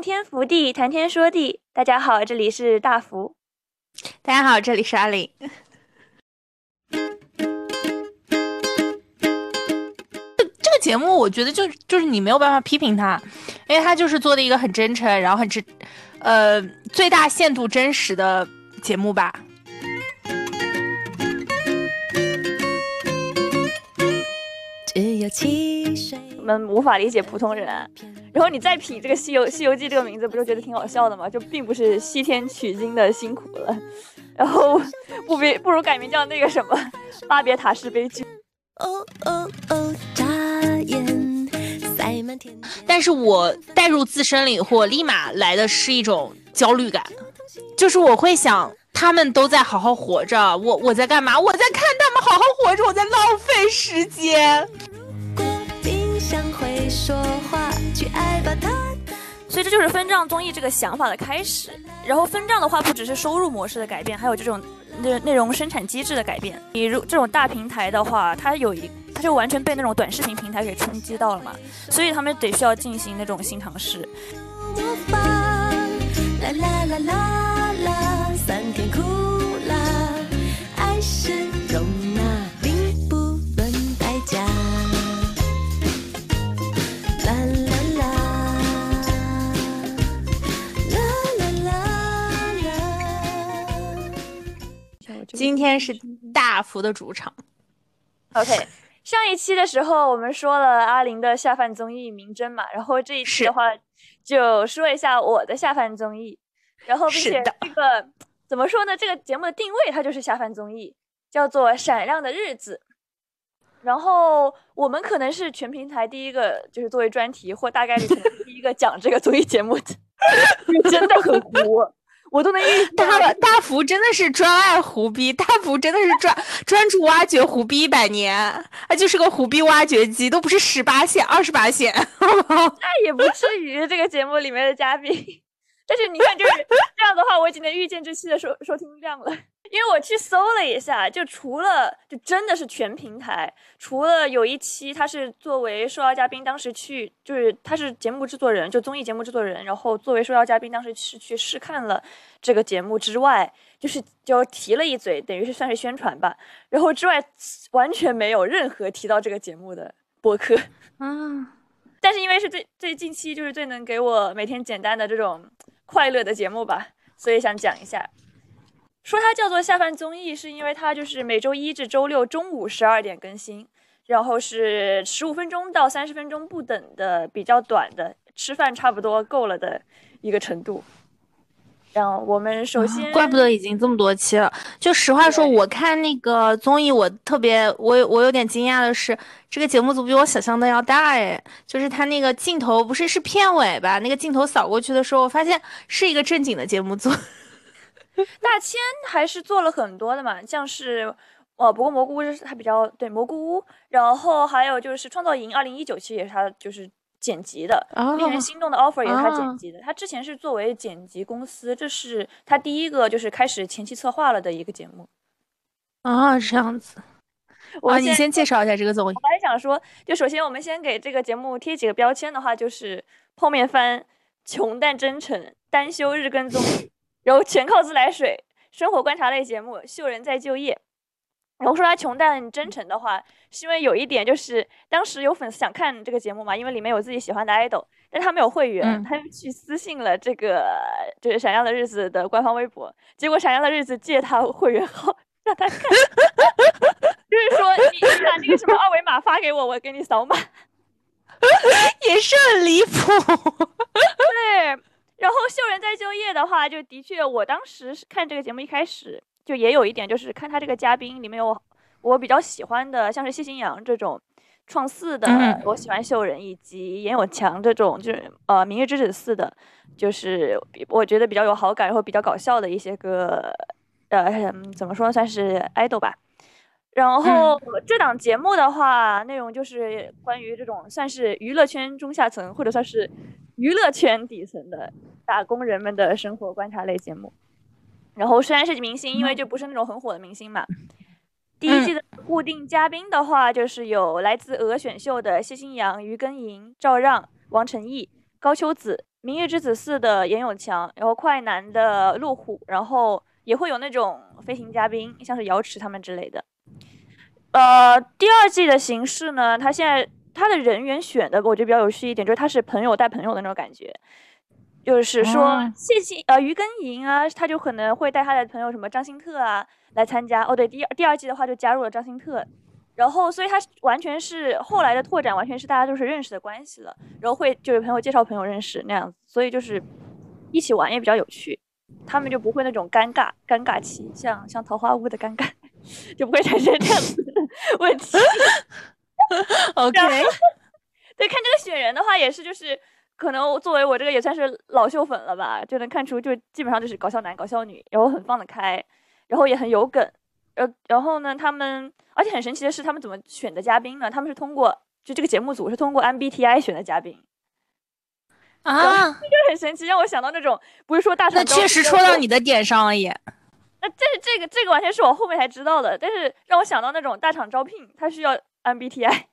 洞天福地，谈天说地。大家好，这里是大福。大家好，这里是阿玲。这个节目，我觉得就就是你没有办法批评他，因为他就是做的一个很真诚，然后很真，呃，最大限度真实的节目吧。我们无法理解普通人，然后你再品这个《西游西游记》这个名字，不就觉得挺好笑的吗？就并不是西天取经的辛苦了，然后不比不如改名叫那个什么《巴别塔式悲剧》。哦哦哦！眨眼，但是我带入自身了以后，立马来的是一种焦虑感，就是我会想。他们都在好好活着，我我在干嘛？我在看他们好好活着，我在浪费时间。所以这就是分账综艺这个想法的开始。然后分账的话，不只是收入模式的改变，还有这种内内容生产机制的改变。比如这种大平台的话，它有一，它就完全被那种短视频平台给冲击到了嘛，所以他们得需要进行那种新尝试。啦啦啦啦啦，酸甜苦辣，爱是今天是大福的主场。OK，上一期的时候我们说了阿林的下饭综艺名侦嘛，然后这一期的话。就说一下我的下饭综艺，然后并且这个怎么说呢？这个节目的定位它就是下饭综艺，叫做《闪亮的日子》。然后我们可能是全平台第一个，就是作为专题或大概率可能第一个讲这个综艺节目的，真的很糊。我都能预大大福真的是专爱胡逼，大福真的是专专注挖掘胡逼一百年，他就是个胡逼挖掘机，都不是十八线、二十八线，那也不至于。这个节目里面的嘉宾，但是你看，就是这样的话，我已经能预见这期的收收听量了。因为我去搜了一下，就除了就真的是全平台，除了有一期他是作为受邀嘉宾，当时去就是他是节目制作人，就综艺节目制作人，然后作为受邀嘉宾，当时是去试看了这个节目之外，就是就提了一嘴，等于是算是宣传吧。然后之外完全没有任何提到这个节目的播客 啊。但是因为是最最近期就是最能给我每天简单的这种快乐的节目吧，所以想讲一下。说它叫做下饭综艺，是因为它就是每周一至周六中午十二点更新，然后是十五分钟到三十分钟不等的，比较短的，吃饭差不多够了的一个程度。然后我们首先，怪不得已经这么多期了。就实话说，我看那个综艺，我特别，我我有点惊讶的是，这个节目组比我想象的要大哎。就是他那个镜头不是是片尾吧？那个镜头扫过去的时候，我发现是一个正经的节目组。大千还是做了很多的嘛，像是，哦，不过蘑菇屋是他比较对蘑菇屋，然后还有就是创造营二零一九期也是他就是剪辑的，令人心动的 offer 也是他剪辑的。他之前是作为剪辑公司，这是他第一个就是开始前期策划了的一个节目。啊，这样子。我你先介绍一下这个综艺。我还想说，就首先我们先给这个节目贴几个标签的话，就是泡面番、穷但真诚、单休日更综艺。然后全靠自来水，生活观察类节目，秀人在就业。然后说他穷但真诚的话，是因为有一点就是当时有粉丝想看这个节目嘛，因为里面有自己喜欢的 idol，但他没有会员，他就去私信了这个就是闪耀的日子的官方微博，结果闪耀的日子借他会员号让他看，就是说你你把那个什么二维码发给我，我给你扫码，也是很离谱，秀人在就业的话，就的确，我当时看这个节目一开始就也有一点，就是看他这个嘉宾里面有我比较喜欢的，像是谢欣阳这种创四的，我喜欢秀人，以及严永强这种就是呃明日之子四的，就是我觉得比较有好感，然后比较搞笑的一些个呃怎么说算是 idol 吧。然后这档节目的话，内容就是关于这种算是娱乐圈中下层，或者算是娱乐圈底层的打工人们的生活观察类节目。然后虽然是明星，因为就不是那种很火的明星嘛。第一季的固定嘉宾的话，就是有来自俄选秀的谢欣阳、于根莹、赵让、王晨毅、高秋子、明日之子四》的严永强，然后快男的路虎，然后也会有那种飞行嘉宾，像是瑶池他们之类的。呃，第二季的形式呢，他现在他的人员选的，我觉得比较有趣一点，就是他是朋友带朋友的那种感觉。就是说，谢谢呃于根莹啊，他就可能会带他的朋友什么张新特啊来参加。哦，对，第二第二季的话就加入了张新特，然后所以他完全是后来的拓展，完全是大家都是认识的关系了，然后会就是朋友介绍朋友认识那样子，所以就是一起玩也比较有趣，他们就不会那种尴尬尴尬期，像像桃花坞的尴尬 就不会产生这样子的问题。OK，对，看这个雪人的话也是就是。可能作为我这个也算是老秀粉了吧，就能看出，就基本上就是搞笑男、搞笑女，然后很放得开，然后也很有梗，呃，然后呢，他们而且很神奇的是，他们怎么选的嘉宾呢？他们是通过就这个节目组是通过 MBTI 选的嘉宾啊，这就很神奇，让我想到那种不是说大厂，那确实戳到你的点上了也。那这是这个这个完全是我后面才知道的，但是让我想到那种大厂招聘，他需要 MBTI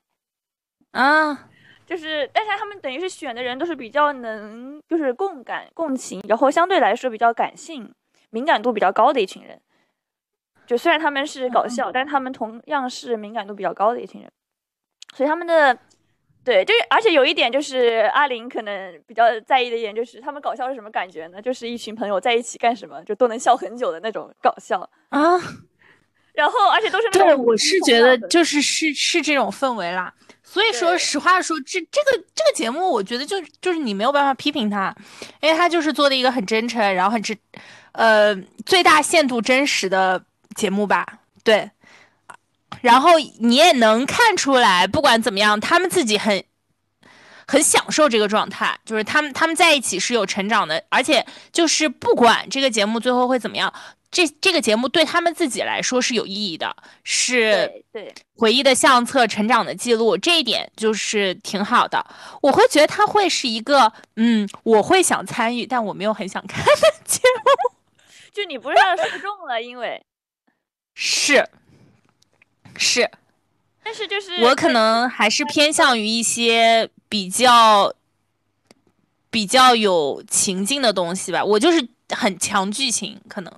啊。就是，但是他们等于是选的人都是比较能，就是共感、共情，然后相对来说比较感性、敏感度比较高的一群人。就虽然他们是搞笑，但是他们同样是敏感度比较高的一群人。所以他们的，对，就而且有一点就是阿林可能比较在意的一点就是，他们搞笑是什么感觉呢？就是一群朋友在一起干什么就都能笑很久的那种搞笑啊。然后而且都是对，我是觉得就是是是这种氛围啦。所以说实话说，这这个这个节目，我觉得就就是你没有办法批评他，因为他就是做的一个很真诚，然后很真，呃，最大限度真实的节目吧。对，然后你也能看出来，不管怎么样，他们自己很很享受这个状态，就是他们他们在一起是有成长的，而且就是不管这个节目最后会怎么样。这这个节目对他们自己来说是有意义的，是对回忆的相册、成长的记录，这一点就是挺好的。我会觉得它会是一个，嗯，我会想参与，但我没有很想看的节目。就你不是要受众了，因为 是是，但是就是我可能还是偏向于一些比较比较有情境的东西吧。我就是很强剧情，可能。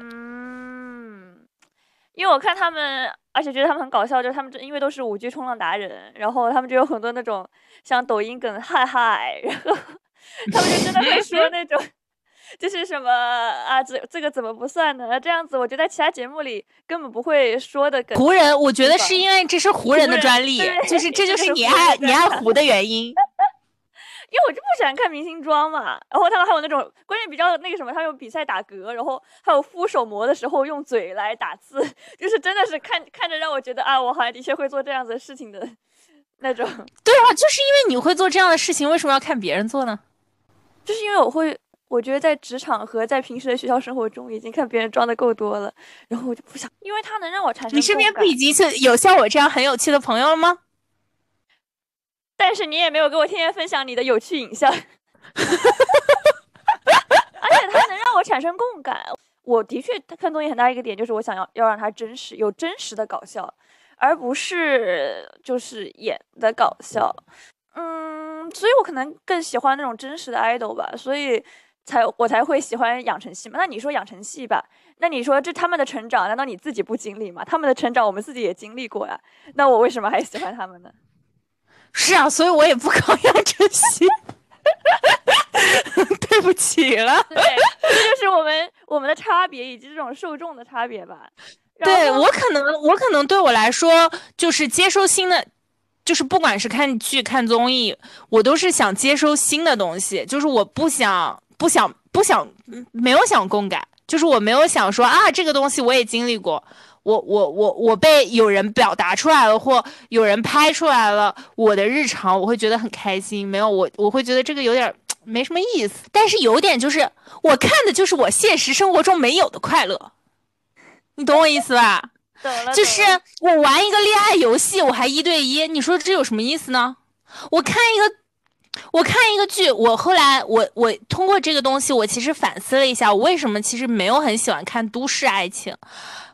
嗯，因为我看他们，而且觉得他们很搞笑，就是他们因为都是五 G 冲浪达人，然后他们就有很多那种像抖音梗，嗨嗨，然后 他们就真的会说那种，就是什么啊，这这个怎么不算呢？这样子，我觉得在其他节目里根本不会说的梗。湖人，我觉得是因为这是湖人的专利，就是这就是你爱你爱湖的原因。因为我就不喜欢看明星装嘛，然后他们还有那种关键比较那个什么，他有比赛打嗝，然后还有敷手膜的时候用嘴来打字，就是真的是看看着让我觉得啊，我好像的确会做这样子的事情的那种。对啊，就是因为你会做这样的事情，为什么要看别人做呢？就是因为我会，我觉得在职场和在平时的学校生活中，已经看别人装的够多了，然后我就不想，因为他能让我产生。你身边不已经是有像我这样很有趣的朋友了吗？但是你也没有给我天天分享你的有趣影像，而且它能让我产生共感。我的确看综艺很大一个点就是我想要要让它真实，有真实的搞笑，而不是就是演的搞笑。嗯，所以我可能更喜欢那种真实的 idol 吧，所以才我才会喜欢养成系嘛。那你说养成系吧，那你说这他们的成长，难道你自己不经历吗？他们的成长我们自己也经历过呀，那我为什么还喜欢他们呢？是啊，所以我也不搞养成系，对不起了。对，这就是我们我们的差别以及这种受众的差别吧。对我可能，我可能对我来说，就是接收新的，就是不管是看剧、看综艺，我都是想接收新的东西，就是我不想、不想、不想，没有想共感，就是我没有想说啊，这个东西我也经历过。我我我我被有人表达出来了，或有人拍出来了我的日常，我会觉得很开心。没有我，我会觉得这个有点没什么意思。但是有点就是，我看的就是我现实生活中没有的快乐，你懂我意思吧？懂了。就是我玩一个恋爱游戏，我还一对一，你说这有什么意思呢？我看一个，我看一个剧，我后来我我通过这个东西，我其实反思了一下，我为什么其实没有很喜欢看都市爱情。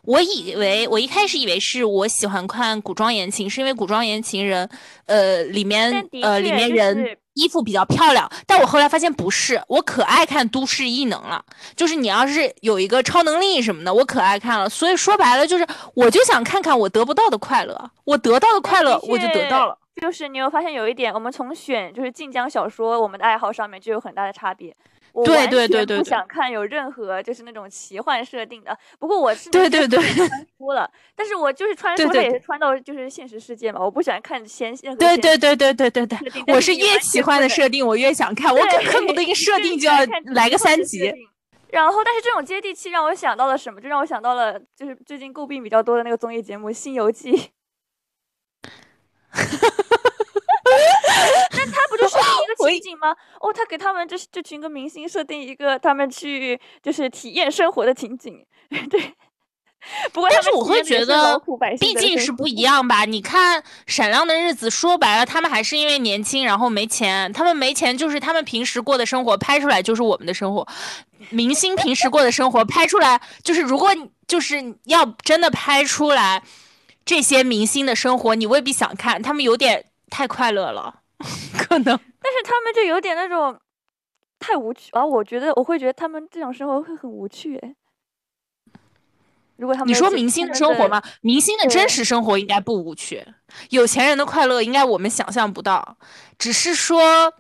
我以为我一开始以为是我喜欢看古装言情，是因为古装言情人，呃，里面呃里面人衣服比较漂亮，但我后来发现不是，我可爱看都市异能了。就是你要是有一个超能力什么的，我可爱看了。所以说白了，就是我就想看看我得不到的快乐，我得到的快乐我就得到了。就是你有发现有一点，我们从选就是晋江小说，我们的爱好上面就有很大的差别。对对对对，不想看有任何就是那种奇幻设定的。不过我是对对对穿书了，但是我就是穿书，它也是穿到就是现实世界嘛。我不喜欢看先现对对对对对对对，我是越奇幻的设定我越想看，我恨不得一个设定就要来个三集。然后，但是这种接地气让我想到了什么？就让我想到了就是最近诟病比较多的那个综艺节目《新游记》。那他不就设定 一个情景吗？哦，他给他们这这群个明星设定一个他们去就是体验生活的情景，对。不过，但是我会觉得，毕竟是不一样吧。你看《闪亮的日子》，说白了，他们还是因为年轻，然后没钱。他们没钱，就是他们平时过的生活拍出来就是我们的生活。明星平时过的生活拍出来，就是如果就是要真的拍出来这些明星的生活，你未必想看，他们有点。太快乐了，可能，但是他们就有点那种太无趣啊！我觉得我会觉得他们这种生活会很无趣哎。如果他们你说明星的生活吗？明星的真实生活应该不无趣，有钱人的快乐应该我们想象不到，只是说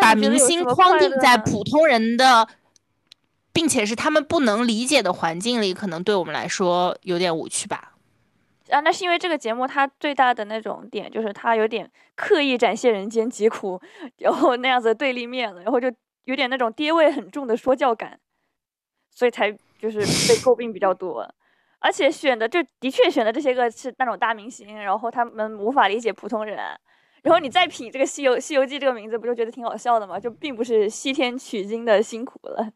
把明星框定在普通人的，并且是他们不能理解的环境里，可能对我们来说有点无趣吧。啊，那是因为这个节目它最大的那种点就是它有点刻意展现人间疾苦，然后那样子对立面了，然后就有点那种爹味很重的说教感，所以才就是被诟病比较多。而且选的就的确选的这些个是那种大明星，然后他们无法理解普通人。然后你再品这个《西游西游记》这个名字，不就觉得挺好笑的吗？就并不是西天取经的辛苦了，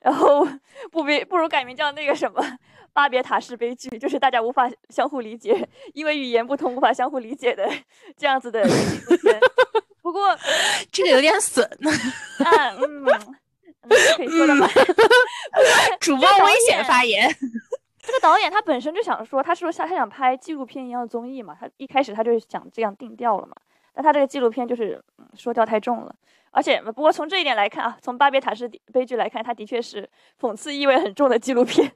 然后不比不如改名叫那个什么。巴别塔式悲剧就是大家无法相互理解，因为语言不通无法相互理解的这样子的纪录片。不过 这个有点损。啊，嗯，可以说的吗？主播危险发言。这个导演他本身就想说，他说他他想拍纪录片一样的综艺嘛，他一开始他就想这样定调了嘛。但他这个纪录片就是说调太重了，而且不过从这一点来看啊，从巴别塔式悲剧来看，它的确是讽刺意味很重的纪录片。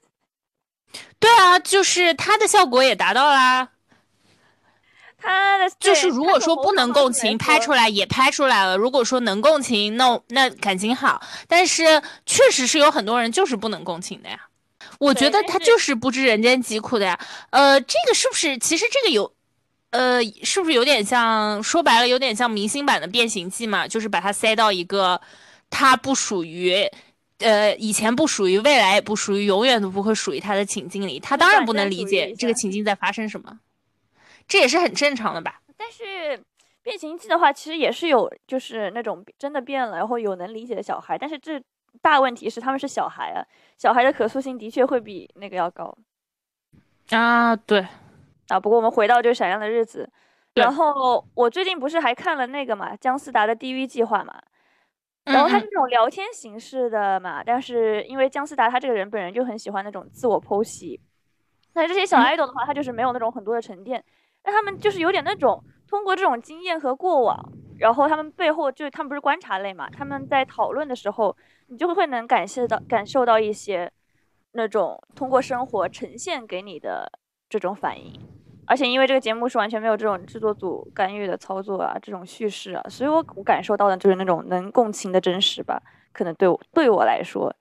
对啊，就是它的效果也达到啦。它的就是如果说不能共情，拍出来也拍出来了。如果说能共情，那那感情好。但是确实是有很多人就是不能共情的呀。我觉得他就是不知人间疾苦的呀。呃，这个是不是？其实这个有，呃，是不是有点像？说白了，有点像明星版的变形记嘛？就是把它塞到一个它不属于。呃，以前不属于，未来也不属于，永远都不会属于它的情境里，他当然不能理解这个情境在发生什么，这也是很正常的吧。但是变形记的话，其实也是有，就是那种真的变了，然后有能理解的小孩。但是这大问题是他们是小孩啊，小孩的可塑性的确会比那个要高啊。对啊，不过我们回到就闪亮的日子，然后我最近不是还看了那个嘛，姜思达的地狱计划嘛。然后他是那种聊天形式的嘛，但是因为姜思达他这个人本人就很喜欢那种自我剖析，那这些小爱豆的话，他就是没有那种很多的沉淀，那他们就是有点那种通过这种经验和过往，然后他们背后就是他们不是观察类嘛，他们在讨论的时候，你就会能感谢到感受到一些那种通过生活呈现给你的这种反应。而且因为这个节目是完全没有这种制作组干预的操作啊，这种叙事啊，所以我我感受到的就是那种能共情的真实吧。可能对我对我来说，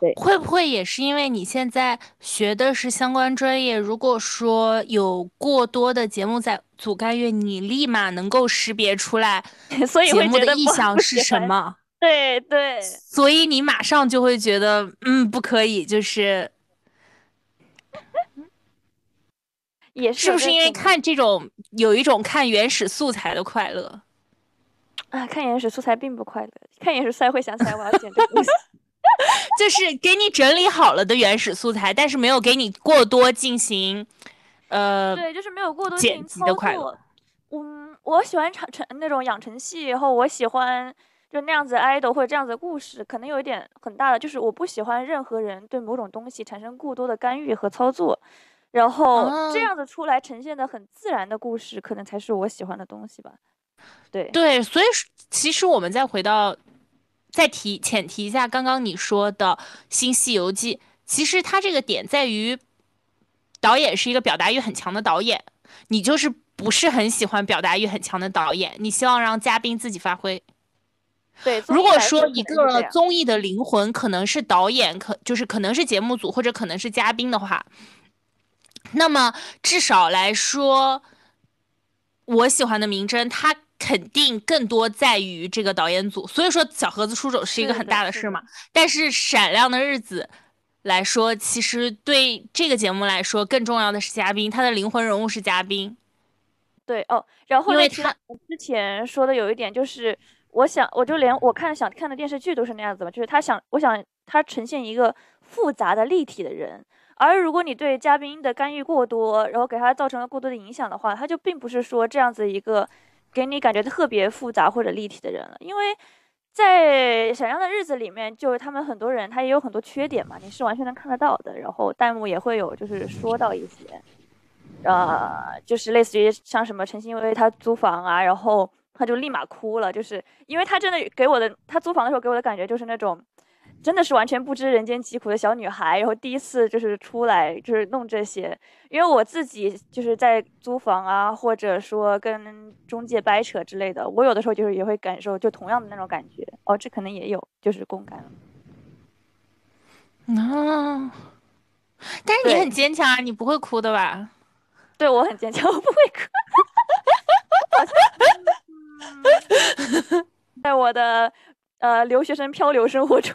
对，会不会也是因为你现在学的是相关专业？如果说有过多的节目在组干预，你立马能够识别出来，所以节目的意向是什么？对对，所以你马上就会觉得，嗯，不可以，就是。也是不是因为看这种有一种看原始素材的快乐啊？看原始素材并不快乐，看原始素材会想起来我要剪这个东西，就是给你整理好了的原始素材，但是没有给你过多进行呃，对，就是没有过多剪辑的快乐。嗯，我喜欢成成那种养成系，然后我喜欢就那样子 idol 或者这样子的故事，可能有一点很大的，就是我不喜欢任何人对某种东西产生过多的干预和操作。然后这样子出来呈现的很自然的故事，可能才是我喜欢的东西吧。对对，所以其实我们再回到，再提浅提一下刚刚你说的《新西游记》，其实它这个点在于，导演是一个表达欲很强的导演，你就是不是很喜欢表达欲很强的导演，你希望让嘉宾自己发挥。对，如果说一个综艺的灵魂可能是导演，可就是可能是节目组或者可能是嘉宾的话，那么至少来说，我喜欢的名侦他肯定更多在于这个导演组。所以说小盒子出手是一个很大的事嘛。但是闪亮的日子来说，其实对这个节目来说更重要的是嘉宾，他的灵魂人物是嘉宾。对哦，然后因为他之前说的有一点就是。我想，我就连我看想看的电视剧都是那样子嘛，就是他想，我想他呈现一个复杂的立体的人，而如果你对嘉宾的干预过多，然后给他造成了过多的影响的话，他就并不是说这样子一个给你感觉特别复杂或者立体的人了。因为在闪亮的日子里面，就是他们很多人他也有很多缺点嘛，你是完全能看得到的，然后弹幕也会有就是说到一些，呃，就是类似于像什么陈欣薇她租房啊，然后。他就立马哭了，就是因为他真的给我的，他租房的时候给我的感觉就是那种，真的是完全不知人间疾苦的小女孩，然后第一次就是出来就是弄这些。因为我自己就是在租房啊，或者说跟中介掰扯之类的，我有的时候就是也会感受就同样的那种感觉。哦，这可能也有，就是共感。啊，但是你很坚强啊，你不会哭的吧？对我很坚强，我不会哭。在我的呃留学生漂流生活中，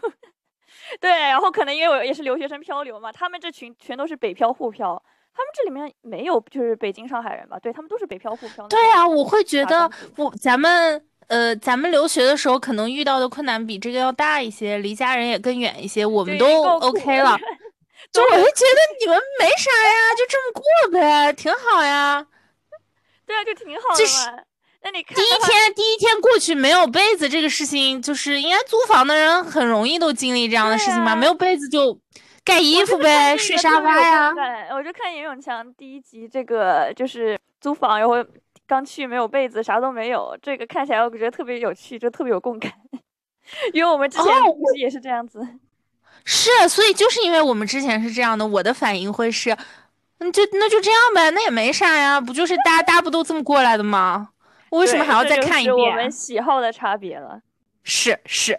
对，然后可能因为我也是留学生漂流嘛，他们这群全都是北漂沪漂，他们这里面没有就是北京上海人吧？对他们都是北漂沪漂。对啊，我会觉得我咱们呃咱们留学的时候可能遇到的困难比这个要大一些，离家人也更远一些，我们都 OK 了。就我会觉得你们没啥呀，就这么过呗，挺好呀。对啊，就挺好的嘛。那你看，第一天第一天过去没有被子这个事情，就是应该租房的人很容易都经历这样的事情吧？没有被子就盖衣服呗，睡沙发呀。我就看严永强第一集，这个就是租房，然后刚去没有被子，啥都没有，这个看起来我觉得特别有趣，就特别有共感，因为我们之前也是这样子。是，所以就是因为我们之前是这样的，我的反应会是，那，就那就这样呗，那也没啥呀，不就是大家大家不都这么过来的吗？为什么还要再看一遍？我们喜好的差别了。是是，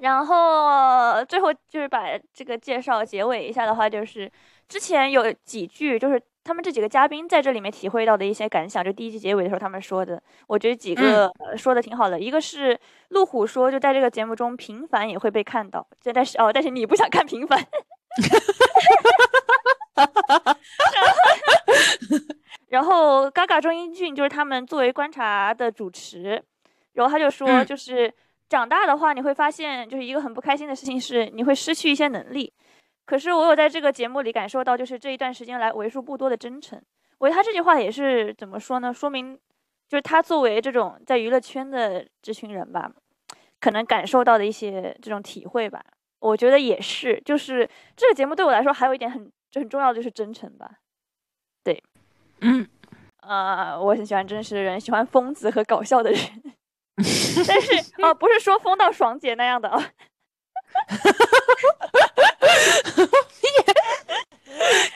然后最后就是把这个介绍结尾一下的话，就是之前有几句，就是他们这几个嘉宾在这里面体会到的一些感想，就第一季结尾的时候他们说的，我觉得几个说的挺好的。一个是路虎说，就在这个节目中，平凡也会被看到。这但是哦，但是你不想看平凡。然 后，Gaga 钟英俊就是他们作为观察的主持，然后他就说，就是长大的话，你会发现，就是一个很不开心的事情是，你会失去一些能力。可是我有在这个节目里感受到，就是这一段时间来为数不多的真诚。我觉得他这句话也是怎么说呢？说明就是他作为这种在娱乐圈的这群人吧，可能感受到的一些这种体会吧。我觉得也是，就是这个节目对我来说还有一点很就很重要的就是真诚吧。对。嗯，呃，我很喜欢真实的人，喜欢疯子和搞笑的人，但是啊，不是说疯到爽姐那样的啊，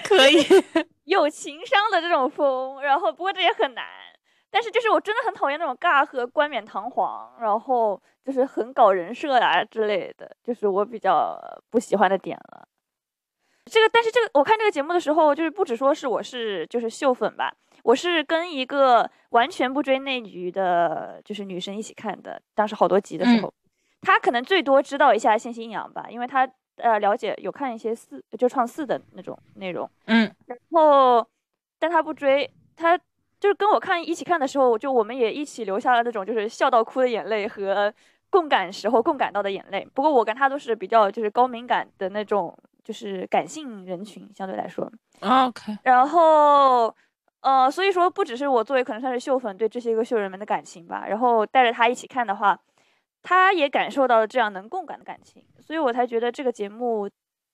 可以 有情商的这种疯，然后不过这也很难，但是就是我真的很讨厌那种尬和冠冕堂皇，然后就是很搞人设啊之类的，就是我比较不喜欢的点了。这个，但是这个，我看这个节目的时候，就是不止说是我是就是秀粉吧，我是跟一个完全不追内娱的，就是女生一起看的。当时好多集的时候，她可能最多知道一下谢欣阳吧，因为她呃了解有看一些四就创四的那种内容，嗯，然后但她不追，她就是跟我看一起看的时候，就我们也一起留下了那种就是笑到哭的眼泪和共感时候共感到的眼泪。不过我跟她都是比较就是高敏感的那种。就是感性人群相对来说，OK。然后，呃，所以说不只是我作为可能算是秀粉对这些个秀人们的感情吧，然后带着他一起看的话，他也感受到了这样能共感的感情，所以我才觉得这个节目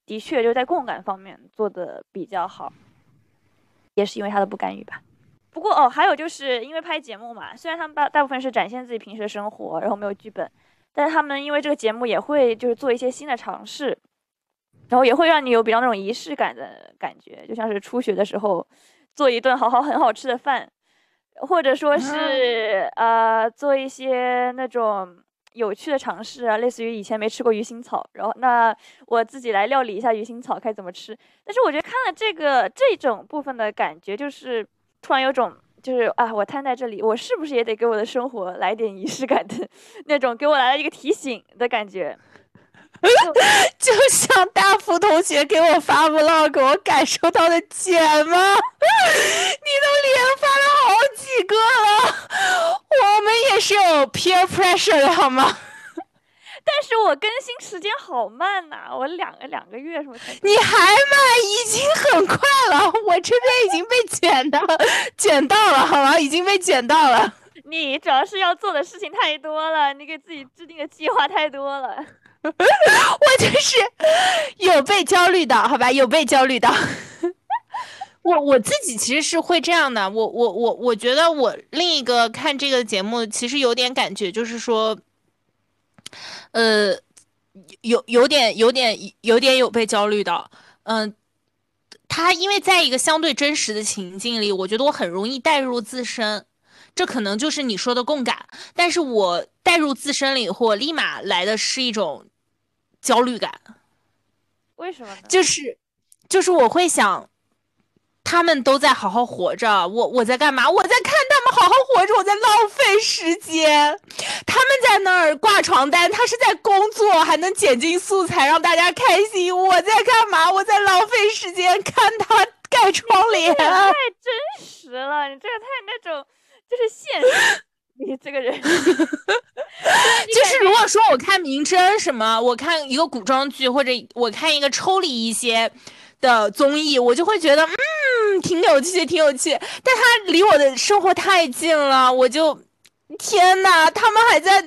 的确就在共感方面做的比较好，也是因为他的不干预吧。不过哦，还有就是因为拍节目嘛，虽然他们大大部分是展现自己平时的生活，然后没有剧本，但是他们因为这个节目也会就是做一些新的尝试，然后也会让你有比较那种仪式感的感觉，就像是初学的时候做一顿好好很好吃的饭，或者说是呃做一些那种。有趣的尝试啊，类似于以前没吃过鱼腥草，然后那我自己来料理一下鱼腥草，该怎么吃？但是我觉得看了这个这种部分的感觉，就是突然有种就是啊，我瘫在这里，我是不是也得给我的生活来点仪式感的 那种，给我来了一个提醒的感觉。就像大福同学给我发 vlog，我感受到的姐吗？你都连发了好几个了，我们也是有 peer pressure 的好吗？但是我更新时间好慢呐，我两个两个月什么？你还慢，已经很快了，我这边已经被卷到，卷到了好吗？已经被卷到了。你主要是要做的事情太多了，你给自己制定的计划太多了。我就是有被焦虑的，好吧，有被焦虑的。我我自己其实是会这样的，我我我我觉得我另一个看这个节目其实有点感觉，就是说，呃，有有点有点有点有被焦虑的。嗯，他因为在一个相对真实的情境里，我觉得我很容易带入自身，这可能就是你说的共感。但是我带入自身了以后，立马来的是一种。焦虑感，为什么？就是，就是我会想，他们都在好好活着，我我在干嘛？我在看他们好好活着，我在浪费时间。他们在那儿挂床单，他是在工作，还能剪进素材让大家开心。我在干嘛？我在浪费时间看他盖窗帘。太真实了，你这个太那种，就是现实。你这个人，就是如果说我看名侦什么，我看一个古装剧，或者我看一个抽离一些的综艺，我就会觉得嗯挺有趣，挺有趣。但他离我的生活太近了，我就天呐，他们还在，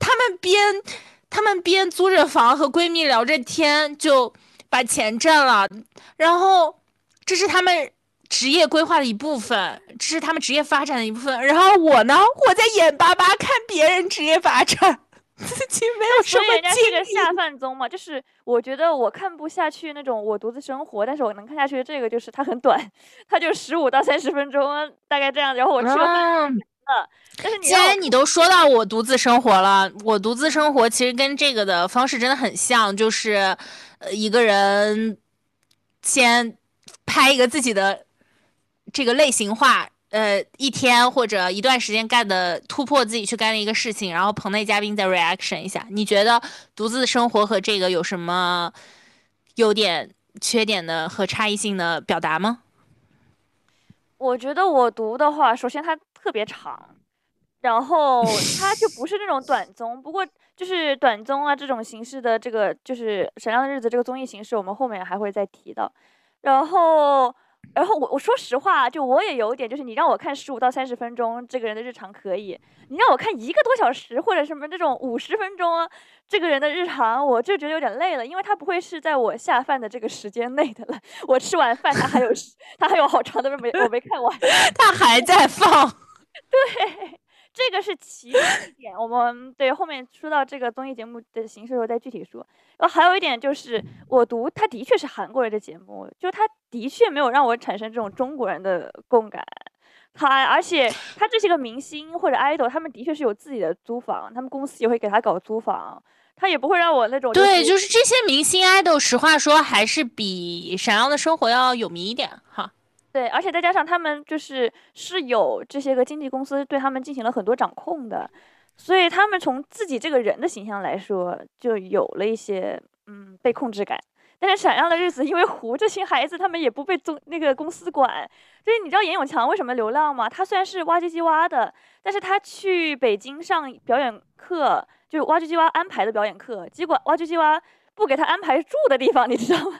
他们边他们边租着房和闺蜜聊着天，就把钱挣了，然后这是他们。职业规划的一部分，这是他们职业发展的一部分。然后我呢，我在眼巴巴看别人职业发展，自己 没有什么人家是个下饭综嘛，就是我觉得我看不下去那种我独自生活，但是我能看下去的这个就是它很短，它就十五到三十分钟，大概这样。然后我吃了饭但是既然你都说到我独自生活了，我独自生活其实跟这个的方式真的很像，就是呃一个人先拍一个自己的。这个类型化，呃，一天或者一段时间干的突破自己去干的一个事情，然后棚内嘉宾再 reaction 一下。你觉得独自生活和这个有什么优点、缺点的和差异性的表达吗？我觉得我读的话，首先它特别长，然后 它就不是那种短综。不过就是短综啊这种形式的这个就是《闪亮的日子》这个综艺形式，我们后面还会再提到。然后。然后我我说实话，就我也有点，就是你让我看十五到三十分钟这个人的日常可以，你让我看一个多小时或者什么这种五十分钟这个人的日常，我就觉得有点累了，因为他不会是在我下饭的这个时间内的了。我吃完饭，他还有他还有好长的没我没看完，他还在放。对。这个是其中一点，我们对后面说到这个综艺节目的形式的时候再具体说。然后还有一点就是，我读它的确是韩国人的节目，就它的确没有让我产生这种中国人的共感。他而且他这些个明星或者 idol，他们的确是有自己的租房，他们公司也会给他搞租房，他也不会让我那种。对，就是这些明星 idol，实话说还是比《闪耀的生活》要有名一点哈。对，而且再加上他们就是是有这些个经纪公司对他们进行了很多掌控的，所以他们从自己这个人的形象来说，就有了一些嗯被控制感。但是闪亮的日子，因为胡这些孩子他们也不被宗那个公司管，所以你知道严永强为什么流浪吗？他虽然是挖机机挖的，但是他去北京上表演课，就是挖机机挖安排的表演课，结果挖机机挖不给他安排住的地方，你知道吗？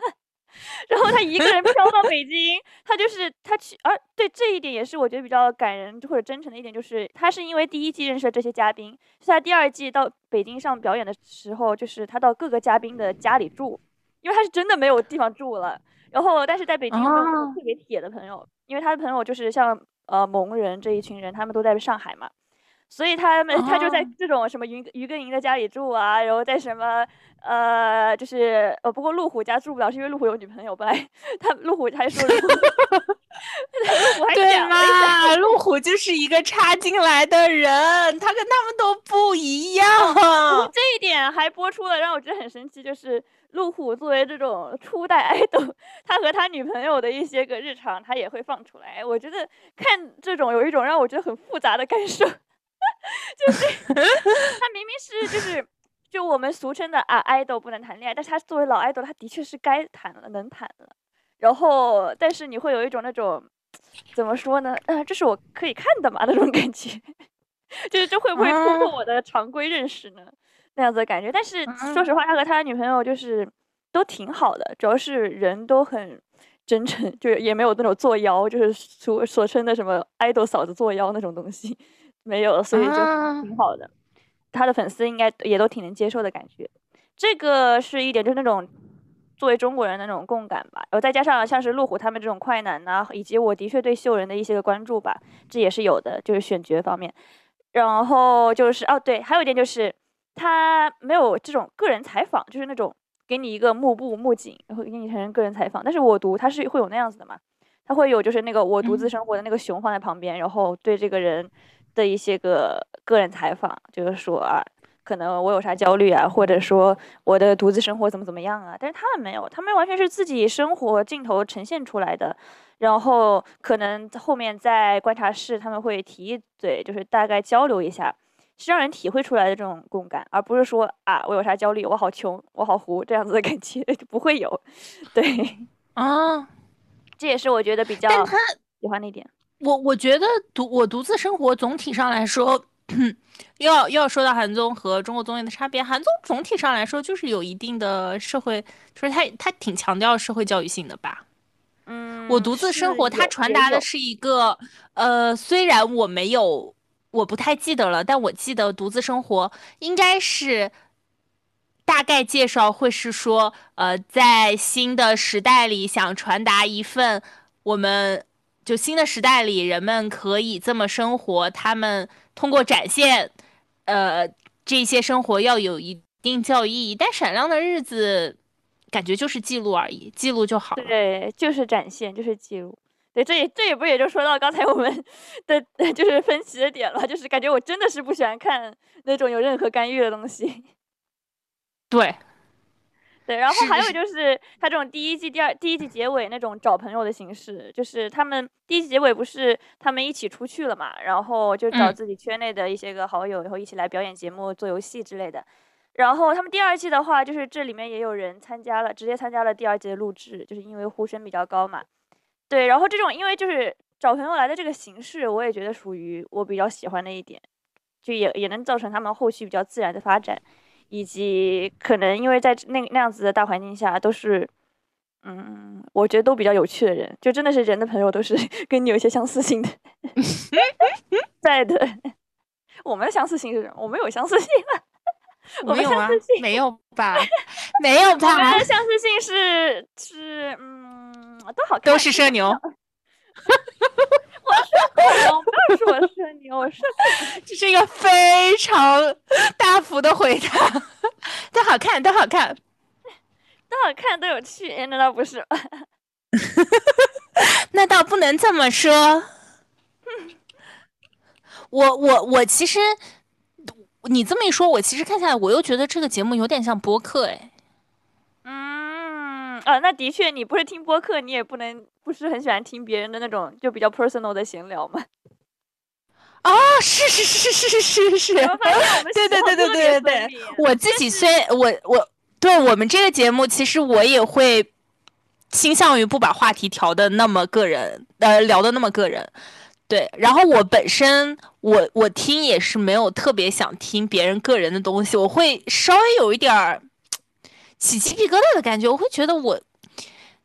然后他一个人飘到北京，他就是他去，而对这一点也是我觉得比较感人或者真诚的一点，就是他是因为第一季认识了这些嘉宾，是他第二季到北京上表演的时候，就是他到各个嘉宾的家里住，因为他是真的没有地方住了。然后但是在北京有特别铁的朋友，因为他的朋友就是像呃蒙人这一群人，他们都在上海嘛。所以他们他就在这种什么于于根莹的家里住啊，然后在什么呃，就是呃，不过路虎家住不了，是因为路虎有女朋友。本来他路虎还说，路虎还对嘛？路虎就是一个插进来的人，他跟他们都不一样。这一点还播出了，让我觉得很神奇，就是路虎作为这种初代爱豆，他和他女朋友的一些个日常，他也会放出来。我觉得看这种有一种让我觉得很复杂的感受。就 是他明明是就是就我们俗称的啊爱豆不能谈恋爱，但是他作为老爱豆，他的确是该谈了，能谈了。然后，但是你会有一种那种怎么说呢？啊，这是我可以看的嘛 那种感觉，就是这会不会突破我的常规认识呢？那样子的感觉。但是说实话，他和他的女朋友就是都挺好的，主要是人都很真诚，就也没有那种作妖，就是所所称的什么爱豆嫂子作妖那种东西。没有，所以就挺好的。他的粉丝应该也都挺能接受的感觉。这个是一点，就是那种作为中国人的那种共感吧。然后再加上像是路虎他们这种快男呐，以及我的确对秀人的一些个关注吧，这也是有的，就是选角方面。然后就是哦，对，还有一点就是他没有这种个人采访，就是那种给你一个幕布幕景，然后给你产生个人采访。但是我读他是会有那样子的嘛，他会有就是那个我独自生活的那个熊放在旁边，然后对这个人。的一些个个人采访，就是说啊，可能我有啥焦虑啊，或者说我的独自生活怎么怎么样啊，但是他们没有，他们完全是自己生活镜头呈现出来的，然后可能后面在观察室他们会提一嘴，就是大概交流一下，是让人体会出来的这种共感，而不是说啊，我有啥焦虑，我好穷，我好糊这样子的感觉就 不会有，对。啊，这也是我觉得比较喜欢的一点。我我觉得独我独自生活总体上来说，要要说到韩综和中国综艺的差别，韩综总体上来说就是有一定的社会，就是他他挺强调社会教育性的吧。嗯，我独自生活，它传达的是一个呃，虽然我没有，我不太记得了，但我记得独自生活应该是大概介绍会是说，呃，在新的时代里想传达一份我们。就新的时代里，人们可以这么生活。他们通过展现，呃，这些生活要有一定教育意义。但《闪亮的日子》感觉就是记录而已，记录就好了。对，就是展现，就是记录。对，这也这也不也就说到刚才我们 的 就是分歧的点了，就是感觉我真的是不喜欢看那种有任何干预的东西。对。对，然后还有就是他这种第一季、第二第一季结尾那种找朋友的形式，就是他们第一季结尾不是他们一起出去了嘛，然后就找自己圈内的一些个好友，然后一起来表演节目、做游戏之类的。然后他们第二季的话，就是这里面也有人参加了，直接参加了第二季的录制，就是因为呼声比较高嘛。对，然后这种因为就是找朋友来的这个形式，我也觉得属于我比较喜欢的一点，就也也能造成他们后续比较自然的发展。以及可能因为在那那样子的大环境下，都是，嗯，我觉得都比较有趣的人，就真的是人的朋友都是 跟你有一些相似性的，在的。我们的相似性是什么？我们有相似性吗？我们相似性没有吧？没有吧？我们的相似性是是嗯，都好看，都是社牛。不要说我是你，我是这是一个非常大幅的回答，都好看，都好看，都好看，都有趣，难道不是？那倒不能这么说。我我我其实，你这么一说，我其实看下来，我又觉得这个节目有点像播客，哎。啊，那的确，你不是听播客，你也不能不是很喜欢听别人的那种就比较 personal 的闲聊嘛。啊，是是是是是是是，对对对对对对对，我自己虽我我对我们这个节目，其实我也会倾向于不把话题调的那么个人，呃，聊的那么个人。对，然后我本身我我听也是没有特别想听别人个人的东西，我会稍微有一点儿。起鸡皮疙瘩的感觉，我会觉得我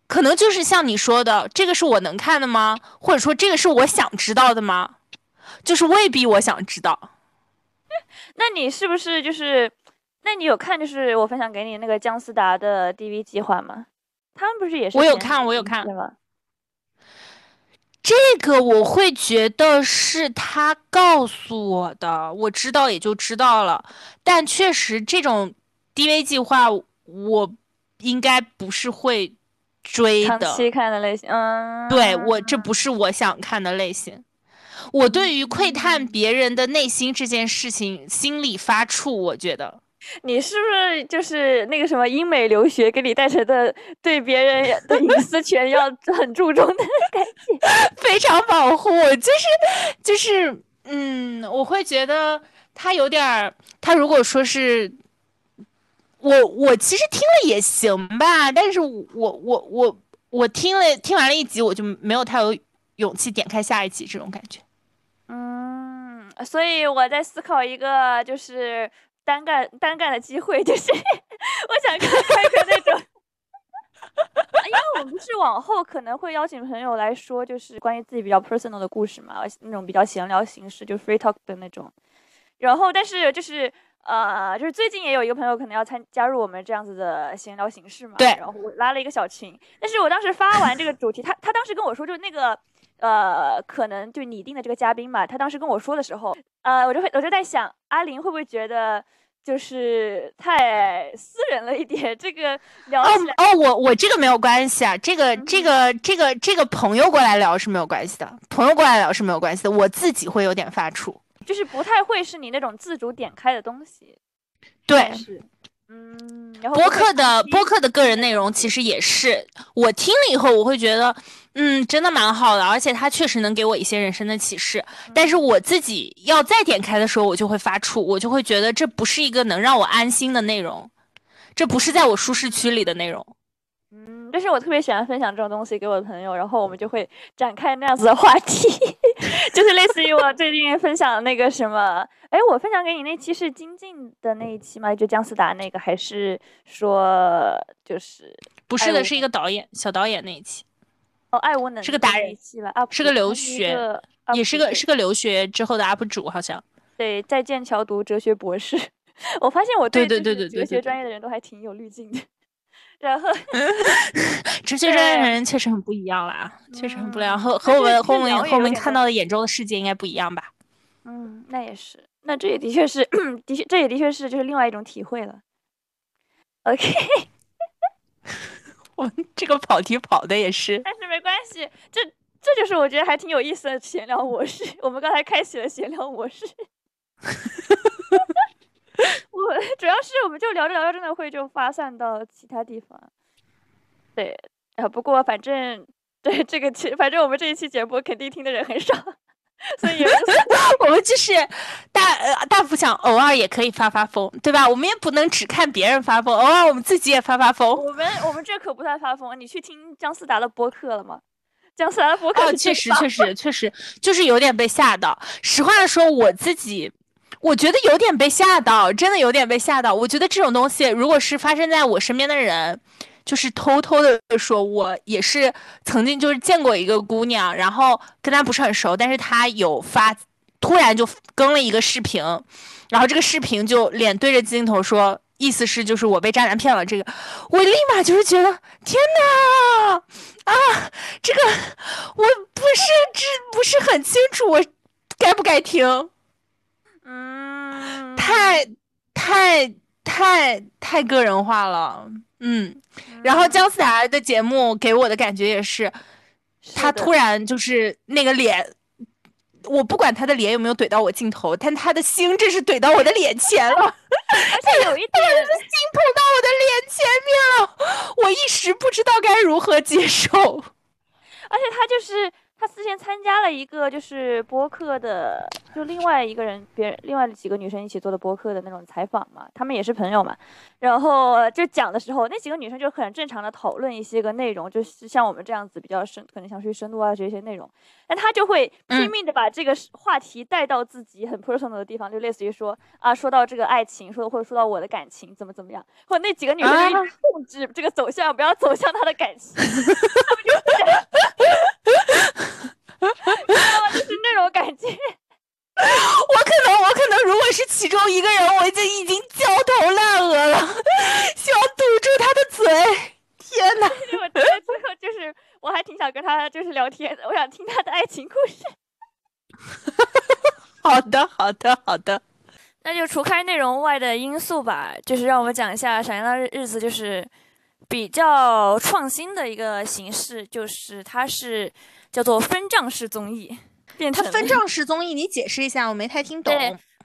可能就是像你说的，这个是我能看的吗？或者说这个是我想知道的吗？就是未必我想知道。那你是不是就是？那你有看就是我分享给你那个姜思达的 DV 计划吗？他们不是也是？我有看，我有看。这个我会觉得是他告诉我的，我知道也就知道了。但确实，这种 DV 计划我应该不是会追的。长期看的类型，嗯，对我这不是我想看的类型。我对于窥探别人的内心这件事情心里发怵，我觉得。你是不是就是那个什么英美留学给你带成的对别人的隐私权要 很注重的感觉？非常保护，就是就是，嗯，我会觉得他有点儿，他如果说是，我我其实听了也行吧，但是我我我我听了听完了一集，我就没有太有勇气点开下一集这种感觉。嗯，所以我在思考一个就是。单干单干的机会就是，我想看看个那种，因为我们是往后可能会邀请朋友来说，就是关于自己比较 personal 的故事嘛，那种比较闲聊形式，就 free talk 的那种。然后，但是就是呃，就是最近也有一个朋友可能要参加入我们这样子的闲聊形式嘛，对。然后我拉了一个小群，但是我当时发完这个主题，他他当时跟我说，就是那个呃，可能就拟定的这个嘉宾嘛，他当时跟我说的时候，呃，我就会我就在想，阿林会不会觉得？就是太私人了一点，这个聊哦哦，我我这个没有关系啊，这个这个这个这个朋友过来聊是没有关系的，朋友过来聊是没有关系的，我自己会有点发怵，就是不太会是你那种自主点开的东西，对，嗯，然后播客的播客的个人内容其实也是，我听了以后我会觉得。嗯，真的蛮好的，而且它确实能给我一些人生的启示。但是我自己要再点开的时候，我就会发怵，我就会觉得这不是一个能让我安心的内容，这不是在我舒适区里的内容。嗯，但是我特别喜欢分享这种东西给我的朋友，然后我们就会展开那样子的话题，就是类似于我最近分享的那个什么，哎，我分享给你那期是金靖的那一期吗？就姜思达那个，还是说就是不是的，是一个导演小导演那一期。哦，爱无能是个达人，是个留学，也是个是个留学之后的 UP 主，好像。对，在剑桥读哲学博士。我发现我对对对对哲学专业的人都还挺有滤镜的。然后，哲学专业的人确实很不一样啦，确实很不一样，和和我们和我们和我们看到的眼中的世界应该不一样吧？嗯，那也是，那这也的确是，的确这也的确是就是另外一种体会了。OK。我这个跑题跑的也是，但是没关系，这这就是我觉得还挺有意思的闲聊模式。我们刚才开启了闲聊模式，我 主要是我们就聊着聊着真的会就发散到其他地方。对，啊，不过反正对这个期，反正我们这一期节目肯定听的人很少。所以 我们就是大呃大幅想偶尔也可以发发疯，对吧？我们也不能只看别人发疯，偶尔我们自己也发发疯。我们我们这可不算发疯，你去听姜思达的播客了吗？姜思达的播客确实确实确实就是有点被吓到。实话说，我自己我觉得有点被吓到，真的有点被吓到。我觉得这种东西，如果是发生在我身边的人。就是偷偷的说，我也是曾经就是见过一个姑娘，然后跟她不是很熟，但是她有发，突然就更了一个视频，然后这个视频就脸对着镜头说，意思是就是我被渣男骗了。这个我立马就是觉得天哪啊，这个我不是知不是很清楚，我该不该听？嗯，太太太太个人化了。嗯，然后姜思达的节目给我的感觉也是，他突然就是那个脸，我不管他的脸有没有怼到我镜头，但他的心真是怼到我的脸前了，而且有一点心碰到我的脸前面了，我一时不知道该如何接受，而且他就是。他之前参加了一个就是播客的，就另外一个人，别人另外几个女生一起做的播客的那种采访嘛，他们也是朋友嘛，然后就讲的时候，那几个女生就很正常的讨论一些个内容，就是像我们这样子比较深，可能想去深度啊这些内容，但他就会拼命的把这个话题带到自己很 personal 的地方，就类似于说啊，说到这个爱情，说或者说到我的感情怎么怎么样，或者那几个女生就一直控制这个走向，不要走向他的感情，就。知道吗？就是那种感觉。我可能，我可能，如果是其中一个人，我就已经焦头烂额了，想堵住他的嘴。天哪！我觉得最后就是，我还挺想跟他他就是聊天的，我想听他的爱情故事。好的，好的，好的。那就除开内容外的因素吧，就是让我们讲一下《闪亮的日子》，就是比较创新的一个形式，就是它是叫做分账式综艺。它分账式综艺，你解释一下，我没太听懂。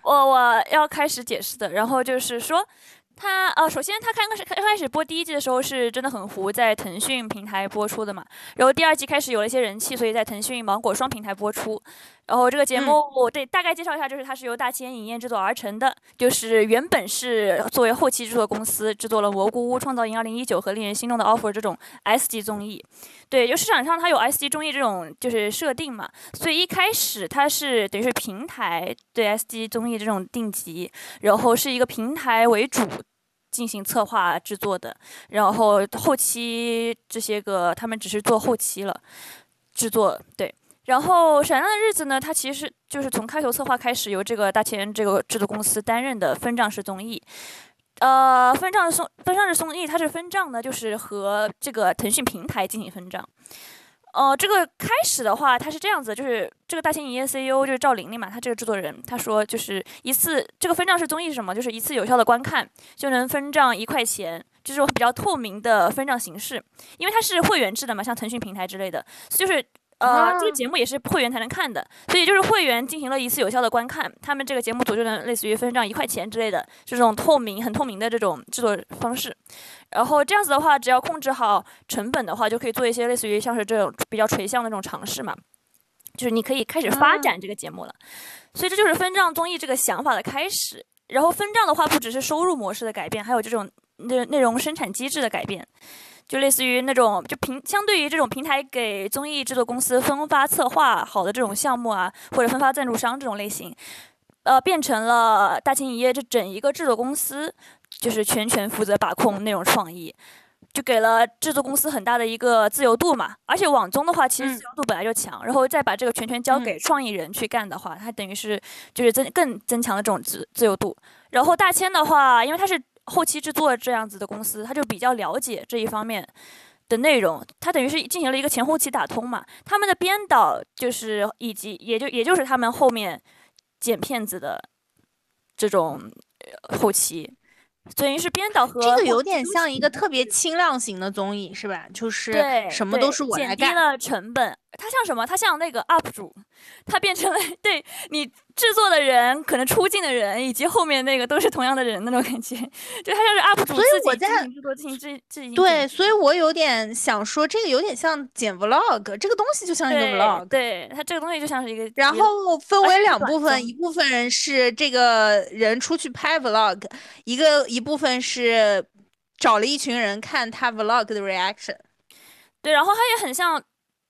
我我要开始解释的，然后就是说。它呃，首先它刚开始刚开始播第一季的时候是真的很糊，在腾讯平台播出的嘛。然后第二季开始有了一些人气，所以在腾讯、芒果双平台播出。然后这个节目，我对大概介绍一下，就是它是由大千影业制作而成的，就是原本是作为后期制作公司制作了《蘑菇屋》《创造营2019》和令人心动的 offer 这种 S 级综艺。对，就市场上它有 S 级综艺这种就是设定嘛，所以一开始它是等于是平台对 S 级综艺这种定级，然后是一个平台为主。进行策划制作的，然后后期这些个他们只是做后期了，制作对。然后《闪亮的日子》呢，它其实就是从开头策划开始，由这个大千这个制作公司担任的分账式综艺。呃，分账的分账式综艺，它是分账呢，就是和这个腾讯平台进行分账。呃，这个开始的话，它是这样子，就是这个大型影业 CEO 就是赵玲玲嘛，他这个制作人，他说就是一次这个分账式综艺是什么？就是一次有效的观看就能分账一块钱，这种比较透明的分账形式，因为它是会员制的嘛，像腾讯平台之类的，就是。呃，这个节目也是会员才能看的，所以就是会员进行了一次有效的观看，他们这个节目组就能类似于分账一块钱之类的，这种透明、很透明的这种制作方式。然后这样子的话，只要控制好成本的话，就可以做一些类似于像是这种比较垂向的这种尝试嘛，就是你可以开始发展这个节目了。所以这就是分账综艺这个想法的开始。然后分账的话，不只是收入模式的改变，还有这种内内容生产机制的改变。就类似于那种，就平相对于这种平台给综艺制作公司分发策划好的这种项目啊，或者分发赞助商这种类型，呃，变成了大秦影业这整一个制作公司，就是全权负责把控内容创意，就给了制作公司很大的一个自由度嘛。而且网综的话，其实自由度本来就强，然后再把这个全权交给创意人去干的话，它等于是就是增更增强了这种自自由度。然后大千的话，因为它是。后期制作这样子的公司，他就比较了解这一方面的内容，他等于是进行了一个前后期打通嘛。他们的编导就是以及也就也就是他们后面剪片子的这种后期。等于是编导和这个有点像一个特别轻量型的综艺，是吧？就是什么都是我来干，减低了成本。它像什么？他像那个 UP 主，他变成了对你制作的人、可能出镜的人以及后面那个都是同样的人那种感觉，就他像是 UP 主自己进行制作、进行制制对，所以我有点想说，这个有点像剪 Vlog，这个东西就像一个 Vlog。对，它这个东西就像是一个。然后分为两部分，一部分人是这个人出去拍 Vlog，一个一部分是找了一群人看他 Vlog 的 reaction。对，然后他也很像。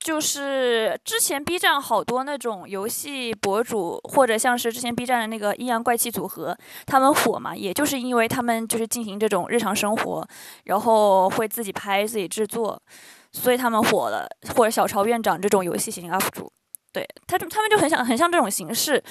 就是之前 B 站好多那种游戏博主，或者像是之前 B 站的那个阴阳怪气组合，他们火嘛，也就是因为他们就是进行这种日常生活，然后会自己拍自己制作，所以他们火了。或者小潮院长这种游戏型 UP 主，对他他们就很想很像这种形式，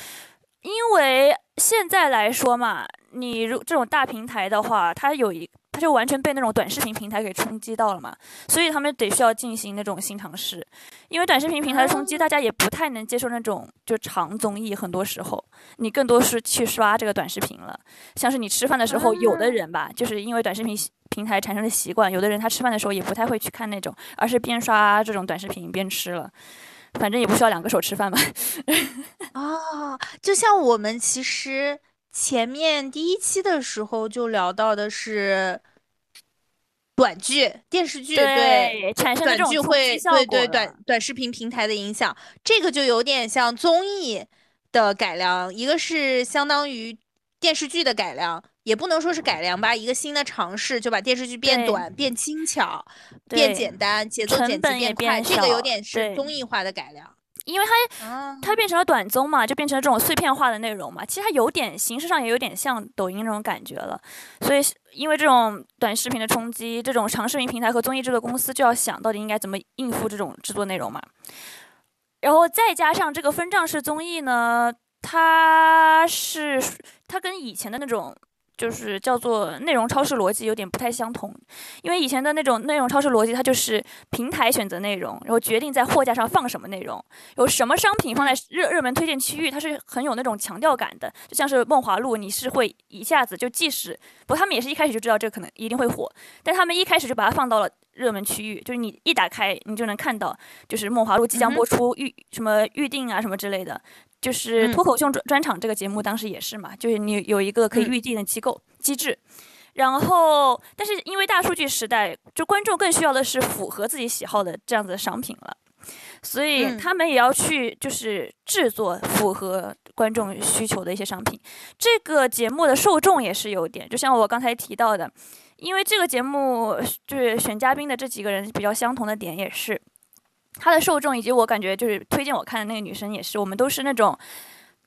因为现在来说嘛，你如这种大平台的话，它有一。它就完全被那种短视频平台给冲击到了嘛，所以他们得需要进行那种新尝试，因为短视频平台的冲击，大家也不太能接受那种就长综艺，很多时候你更多是去刷这个短视频了。像是你吃饭的时候，有的人吧，就是因为短视频平台产生的习惯，有的人他吃饭的时候也不太会去看那种，而是边刷这种短视频边吃了，反正也不需要两个手吃饭嘛。啊，就像我们其实。前面第一期的时候就聊到的是短剧、电视剧对产生短剧会对对短短视频平台的影响，这个就有点像综艺的改良，一个是相当于电视剧的改良，也不能说是改良吧，一个新的尝试，就把电视剧变短、变轻巧、变简单，节奏剪辑变快，这个有点是综艺化的改良。因为它它变成了短综嘛，就变成了这种碎片化的内容嘛。其实它有点形式上也有点像抖音那种感觉了。所以因为这种短视频的冲击，这种长视频平台和综艺制作公司就要想到底应该怎么应付这种制作内容嘛。然后再加上这个分账式综艺呢，它是它跟以前的那种就是叫做内容超市逻辑有点不太相同，因为以前的那种内容超市逻辑，它就是平台选择内容，然后决定在货架上放什么内容，有什么商品放在热热门推荐区域，它是很有那种强调感的，就像是梦华录，你是会一下子就即使不，他们也是一开始就知道这个可能一定会火，但他们一开始就把它放到了热门区域，就是你一打开你就能看到，就是梦华录即将播出预什么预定啊什么之类的。就是脱口秀专专场这个节目，当时也是嘛，就是你有一个可以预定的机构机制，然后，但是因为大数据时代，就观众更需要的是符合自己喜好的这样子的商品了，所以他们也要去就是制作符合观众需求的一些商品。这个节目的受众也是有点，就像我刚才提到的，因为这个节目就是选嘉宾的这几个人比较相同的点也是。他的受众以及我感觉就是推荐我看的那个女生也是，我们都是那种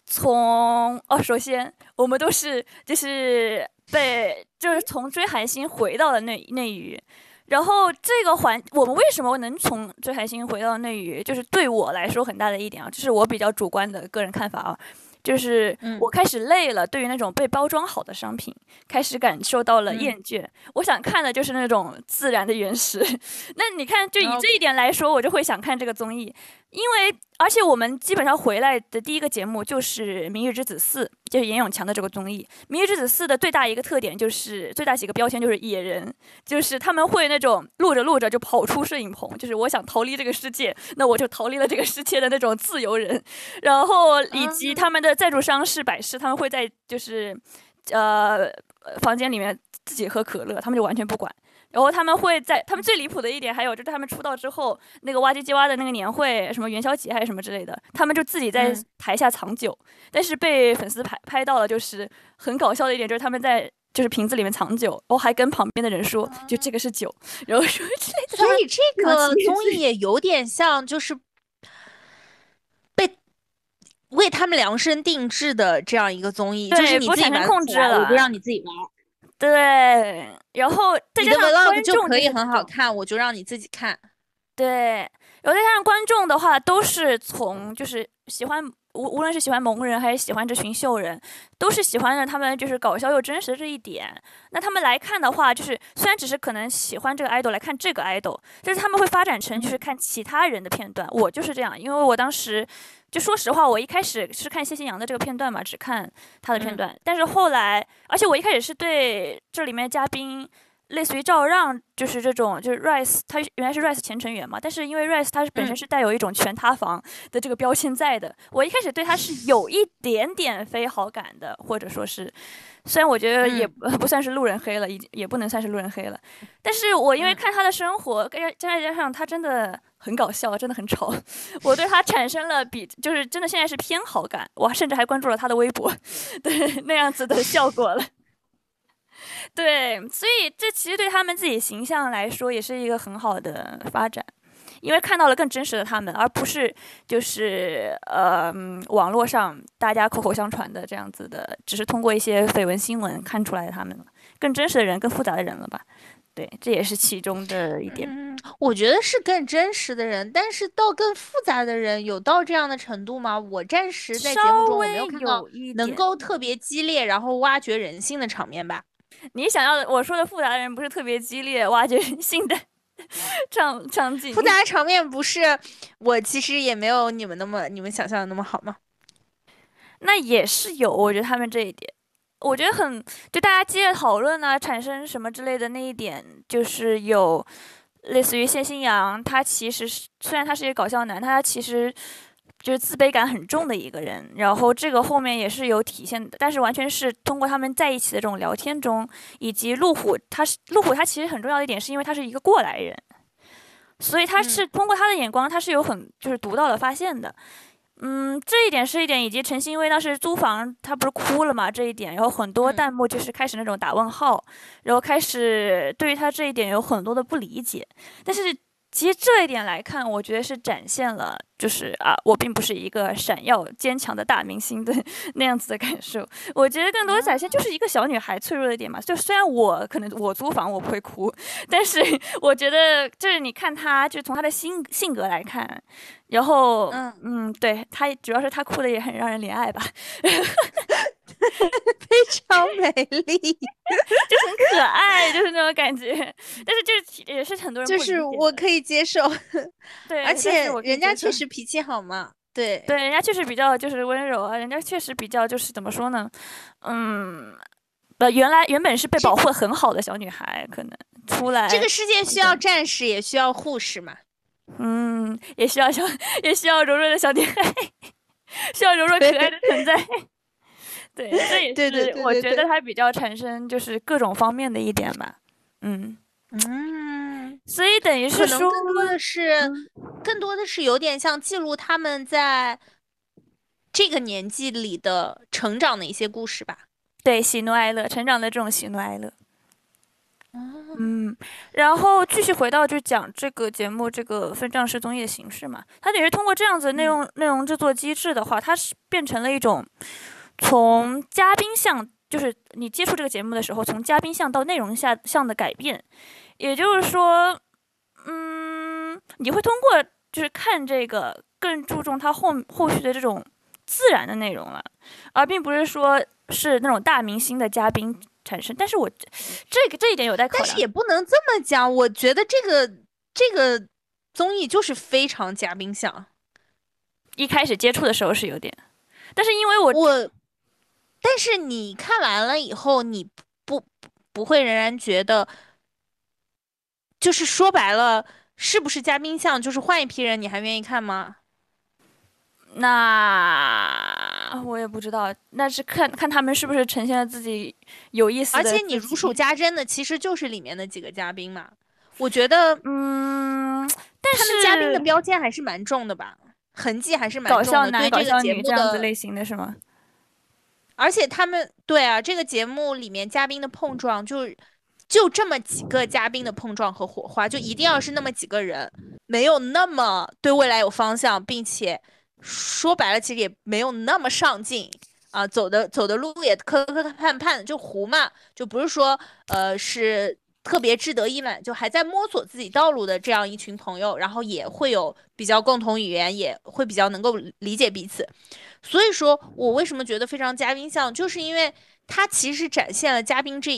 从哦，首先我们都是就是被就是从追韩星回到了内内娱，然后这个环我们为什么能从追韩星回到内娱，就是对我来说很大的一点啊，这是我比较主观的个人看法啊。就是我开始累了，对于那种被包装好的商品，开始感受到了厌倦。我想看的就是那种自然的原始。那你看，就以这一点来说，我就会想看这个综艺。因为，而且我们基本上回来的第一个节目就是《明日之子四》，就是严永强的这个综艺。《明日之子四》的最大一个特点就是最大几个标签就是野人，就是他们会那种录着录着就跑出摄影棚，就是我想逃离这个世界，那我就逃离了这个世界的那种自由人。然后以及他们的赞助商是百事，他们会在就是呃房间里面自己喝可乐，他们就完全不管。然后他们会在他们最离谱的一点，还有就是他们出道之后那个哇唧唧哇的那个年会，什么元宵节还是什么之类的，他们就自己在台下藏酒，但是被粉丝拍拍到了，就是很搞笑的一点，就是他们在就是瓶子里面藏酒，然后还跟旁边的人说，就这个是酒，然后说之类的。所以这个综艺也有点像，就是被为他们量身定制的这样一个综艺，就是你自己玩控制了，我不让你自己玩。对，然后再加上观众可以很好看，我就让你自己看。对，然后再加上观众的话，都是从就是喜欢无无论是喜欢萌人还是喜欢这群秀人，都是喜欢着他们就是搞笑又真实的这一点。那他们来看的话，就是虽然只是可能喜欢这个 idol 来看这个 idol，就是他们会发展成就是看其他人的片段。我就是这样，因为我当时。就说实话，我一开始是看谢欣阳的这个片段嘛，只看他的片段。但是后来，而且我一开始是对这里面嘉宾，类似于赵让，就是这种，就是 Rice，他原来是 Rice 前成员嘛。但是因为 Rice 他是本身是带有一种全塌房的这个标签在的，我一开始对他是有一点点非好感的，或者说是。虽然我觉得也 不算是路人黑了，已经也不能算是路人黑了，但是我因为看他的生活，加再加上他真的很搞笑，真的很丑，我对他产生了比就是真的现在是偏好感，我甚至还关注了他的微博，对那样子的效果了。对，所以这其实对他们自己形象来说也是一个很好的发展。因为看到了更真实的他们，而不是就是呃网络上大家口口相传的这样子的，只是通过一些绯闻新闻看出来的他们了，更真实的人，更复杂的人了吧？对，这也是其中的一点。嗯，我觉得是更真实的人，但是到更复杂的人有到这样的程度吗？我暂时在节目中我没有看到能够特别激烈，然后挖掘人性的场面吧？你想要的，我说的复杂的人不是特别激烈挖掘人性的。场场景复杂场面不是我其实也没有你们那么你们想象的那么好吗？那也是有，我觉得他们这一点，我觉得很就大家激烈讨论啊，产生什么之类的那一点，就是有类似于谢新阳，他其实是虽然他是一个搞笑男，他其实。就是自卑感很重的一个人，然后这个后面也是有体现的，但是完全是通过他们在一起的这种聊天中，以及路虎，他是路虎，他其实很重要的一点是因为他是一个过来人，所以他是通过他的眼光，他是有很就是独到的发现的，嗯，这一点是一点，以及陈欣薇当时租房，他不是哭了嘛，这一点，然后很多弹幕就是开始那种打问号，然后开始对于他这一点有很多的不理解，但是。其实这一点来看，我觉得是展现了，就是啊，我并不是一个闪耀坚强的大明星的 那样子的感受。我觉得更多展现就是一个小女孩脆弱的一点嘛。就虽然我可能我租房我不会哭，但是我觉得就是你看她，就从她的性性格来看，然后嗯嗯，对她主要是她哭的也很让人怜爱吧。非常美丽，就很可爱，就是那种感觉。但是就是也是很多人就是我可以接受，对，而且人家确实脾气好嘛，对对，人家确实比较就是温柔啊，人家确实比较就是怎么说呢，嗯，不，原来原本是被保护很好的小女孩，可能出来这个世界需要战士，也需要护士嘛，嗯，也需要小 也需要柔弱的小女孩，需要柔弱可爱的存在。对，这也 是我觉得它比较产生就是各种方面的一点吧，嗯嗯，所以等于是说，更多的是，更多的是有点像记录他们在这个年纪里的成长的一些故事吧。对，喜怒哀乐，成长的这种喜怒哀乐。嗯，然后继续回到就讲这个节目这个分账式综艺的形式嘛，它等于通过这样子内容内容制作机制的话，它是变成了一种。从嘉宾向，就是你接触这个节目的时候，从嘉宾向到内容下向的改变，也就是说，嗯，你会通过就是看这个更注重它后后续的这种自然的内容了，而并不是说是那种大明星的嘉宾产生。但是我这个这一点有待考量。但是也不能这么讲，我觉得这个这个综艺就是非常嘉宾向。一开始接触的时候是有点，但是因为我我。但是你看完了以后，你不不会仍然觉得，就是说白了，是不是嘉宾像？就是换一批人，你还愿意看吗？那我也不知道，那是看看他们是不是呈现了自己有意思。而且你如数家珍的，其实就是里面的几个嘉宾嘛。我觉得，嗯，但 是他们嘉宾的标签还是蛮重的吧，痕迹还是蛮重的。搞笑男、搞笑女这样子类型的是吗？而且他们对啊，这个节目里面嘉宾的碰撞，就就这么几个嘉宾的碰撞和火花，就一定要是那么几个人，没有那么对未来有方向，并且说白了，其实也没有那么上进啊，走的走的路也磕磕绊绊，就糊嘛，就不是说呃是特别志得意满，就还在摸索自己道路的这样一群朋友，然后也会有比较共同语言，也会比较能够理解彼此。所以说我为什么觉得非常嘉宾像，就是因为他其实展现了嘉宾这，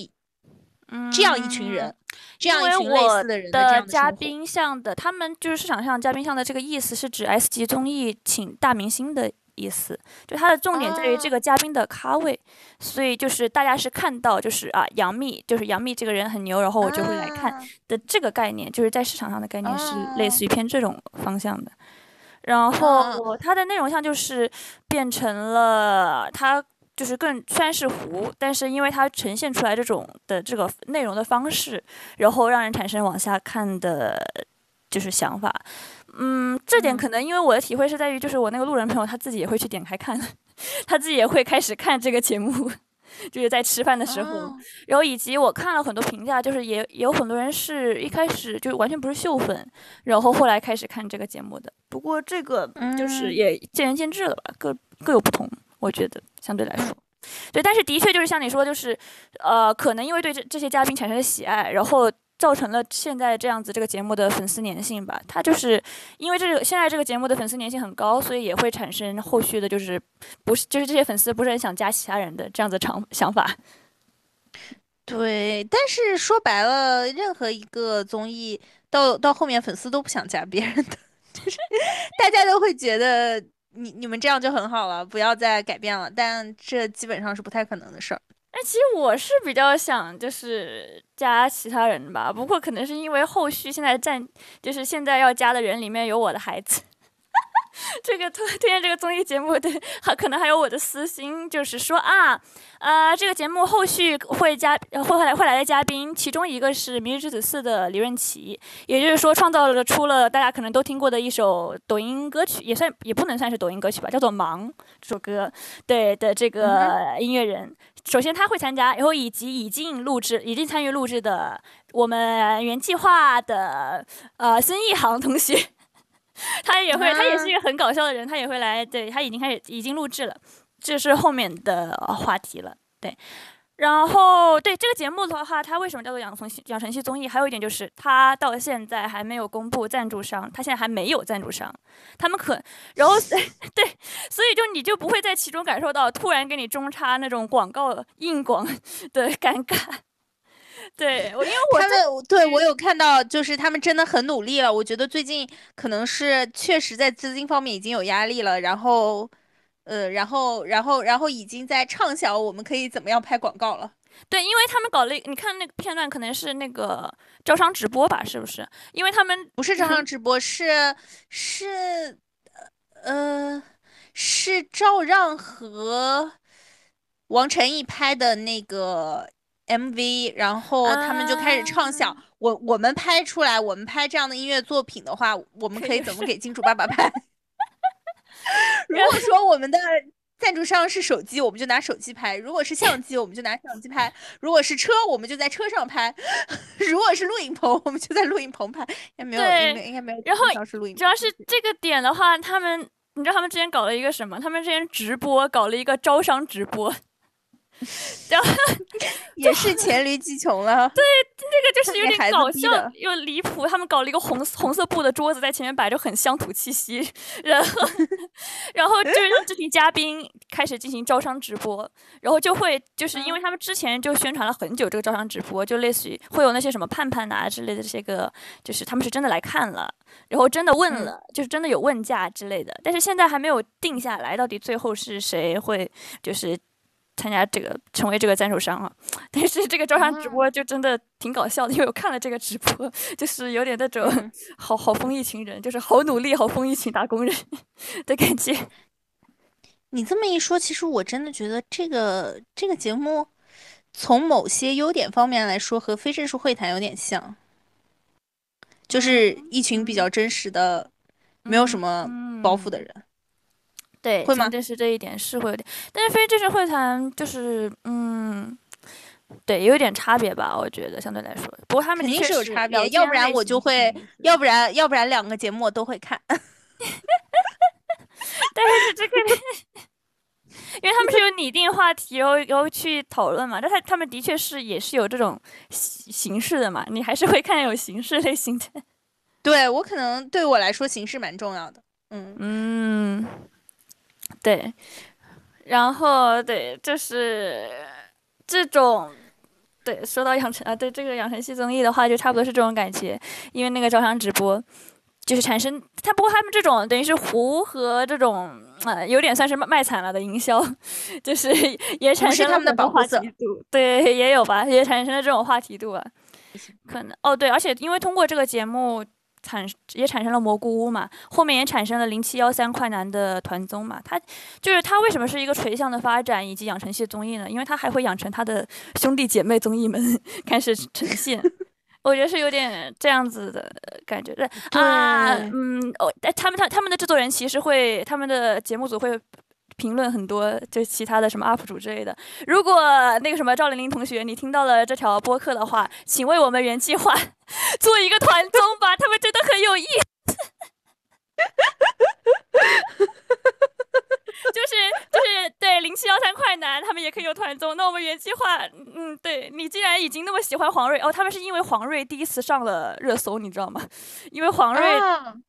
嗯，这样一群人，这样一群类似的人的嘉宾像的，他们就是市场上嘉宾像的这个意思是指 S 级综艺请大明星的意思，就它的重点在于这个嘉宾的咖位，所以就是大家是看到就是啊杨幂就是杨幂这个人很牛，然后我就会来看的这个概念，就是在市场上的概念是类似于偏这种方向的。然后它的内容像就是变成了它就是更虽然是糊，但是因为它呈现出来这种的这个内容的方式，然后让人产生往下看的，就是想法。嗯，这点可能因为我的体会是在于，就是我那个路人朋友他自己也会去点开看，他自己也会开始看这个节目。就是在吃饭的时候，然后以及我看了很多评价，就是也也有很多人是一开始就完全不是秀粉，然后后来开始看这个节目的。不过这个就是也见仁见智了吧，各各有不同，我觉得相对来说，对。但是的确就是像你说，就是呃，可能因为对这这些嘉宾产生了喜爱，然后。造成了现在这样子这个节目的粉丝粘性吧，它就是因为这个现在这个节目的粉丝粘性很高，所以也会产生后续的，就是不是就是这些粉丝不是很想加其他人的这样子长想法。对，但是说白了，任何一个综艺到到后面粉丝都不想加别人的，就是大家都会觉得你你们这样就很好了，不要再改变了，但这基本上是不太可能的事儿。哎，其实我是比较想就是加其他人吧，不过可能是因为后续现在站，就是现在要加的人里面有我的孩子。这个推推荐这个综艺节目，对，还可能还有我的私心，就是说啊，呃，这个节目后续会加会来会来的嘉宾，其中一个是《明日之子四》的李润琦，也就是说创造了出了大家可能都听过的一首抖音歌曲，也算也不能算是抖音歌曲吧，叫做《忙》这首歌，对的这个音乐人，首先他会参加，然后以及已经录制、已经参与录制的我们原计划的呃孙一航同学。他也会，他也是一个很搞笑的人，他也会来。对他已经开始，已经录制了，这是后面的话题了。对，然后，对这个节目的话，它为什么叫做养成系养成系综艺？还有一点就是，它到现在还没有公布赞助商，它现在还没有赞助商。他们可，然后 对，所以就你就不会在其中感受到突然给你中插那种广告硬广的尴尬。对，我因为我他们对我有看到，就是他们真的很努力了。我觉得最近可能是确实在资金方面已经有压力了，然后。呃，然后，然后，然后已经在畅想我们可以怎么样拍广告了。对，因为他们搞了，你看那个片段，可能是那个招商直播吧，是不是？因为他们不是招商直播，是是呃是赵让和王晨艺拍的那个 MV，然后他们就开始畅想，我我们拍出来，我们拍这样的音乐作品的话，我们可以怎么给金主爸爸拍？如果说我们的赞助商是手机，我们就拿手机拍；如果是相机，我们就拿相机拍；如果是车，我们就在车上拍；如果是录影棚，我们就在录影棚拍。应该没有，应该应该没有。然后主要是这个点的话，他们你知道他们之前搞了一个什么？他们之前直播搞了一个招商直播。然后 也是黔驴技穷了。对，那个就是有点搞笑又离谱。他们搞了一个红红色布的桌子在前面摆着，很乡土气息。然后，然后就是让这群嘉宾开始进行招商直播，然后就会就是因为他们之前就宣传了很久这个招商直播，就类似于会有那些什么盼盼呐之类的这些个，就是他们是真的来看了，然后真的问了，就是真的有问价之类的。但是现在还没有定下来，到底最后是谁会就是。参加这个成为这个赞助商啊，但是这个招商直播就真的挺搞笑的，因为我看了这个直播，就是有点那种 好好疯一群人，就是好努力好疯一群打工人的感觉。你这么一说，其实我真的觉得这个这个节目从某些优点方面来说和非正式会谈有点像，就是一群比较真实的、没有什么包袱的人。对，会吗？但是这一点是会有点，但是非正式会谈就是，嗯，对，有一点差别吧，我觉得相对来说。不过他们肯定是有差别，要不然我就会，要不然要不然两个节目我都会看。但是这个，因为他们是有拟定话题，然后然后去讨论嘛。但他他们的确是也是有这种形形式的嘛，你还是会看有形式类型的。对我可能对我来说形式蛮重要的。嗯嗯。对，然后对，就是这种，对，说到养成啊，对这个养成系综艺的话，就差不多是这种感觉，因为那个招商直播，就是产生他，不过他们这种等于是糊和这种啊，有点算是卖卖惨了的营销，就是也产生了他们的保护色，对，也有吧，也产生了这种话题度啊，可能哦，对，而且因为通过这个节目。产也产生了蘑菇屋嘛，后面也产生了零七幺三快男的团综嘛，他就是他为什么是一个垂向的发展以及养成系综艺呢？因为他还会养成他的兄弟姐妹综艺们 开始呈现，我觉得是有点这样子的感觉。对啊，嗯，哦，他们他他们的制作人其实会，他们的节目组会。评论很多，就其他的什么 UP 主之类的。如果那个什么赵玲玲同学，你听到了这条播客的话，请为我们原计划 做一个团综吧，他们真的很有意思。就是就是对零七幺三快男，他们也可以有团综。那我们原计划，嗯，对你既然已经那么喜欢黄睿哦，他们是因为黄睿第一次上了热搜，你知道吗？因为黄睿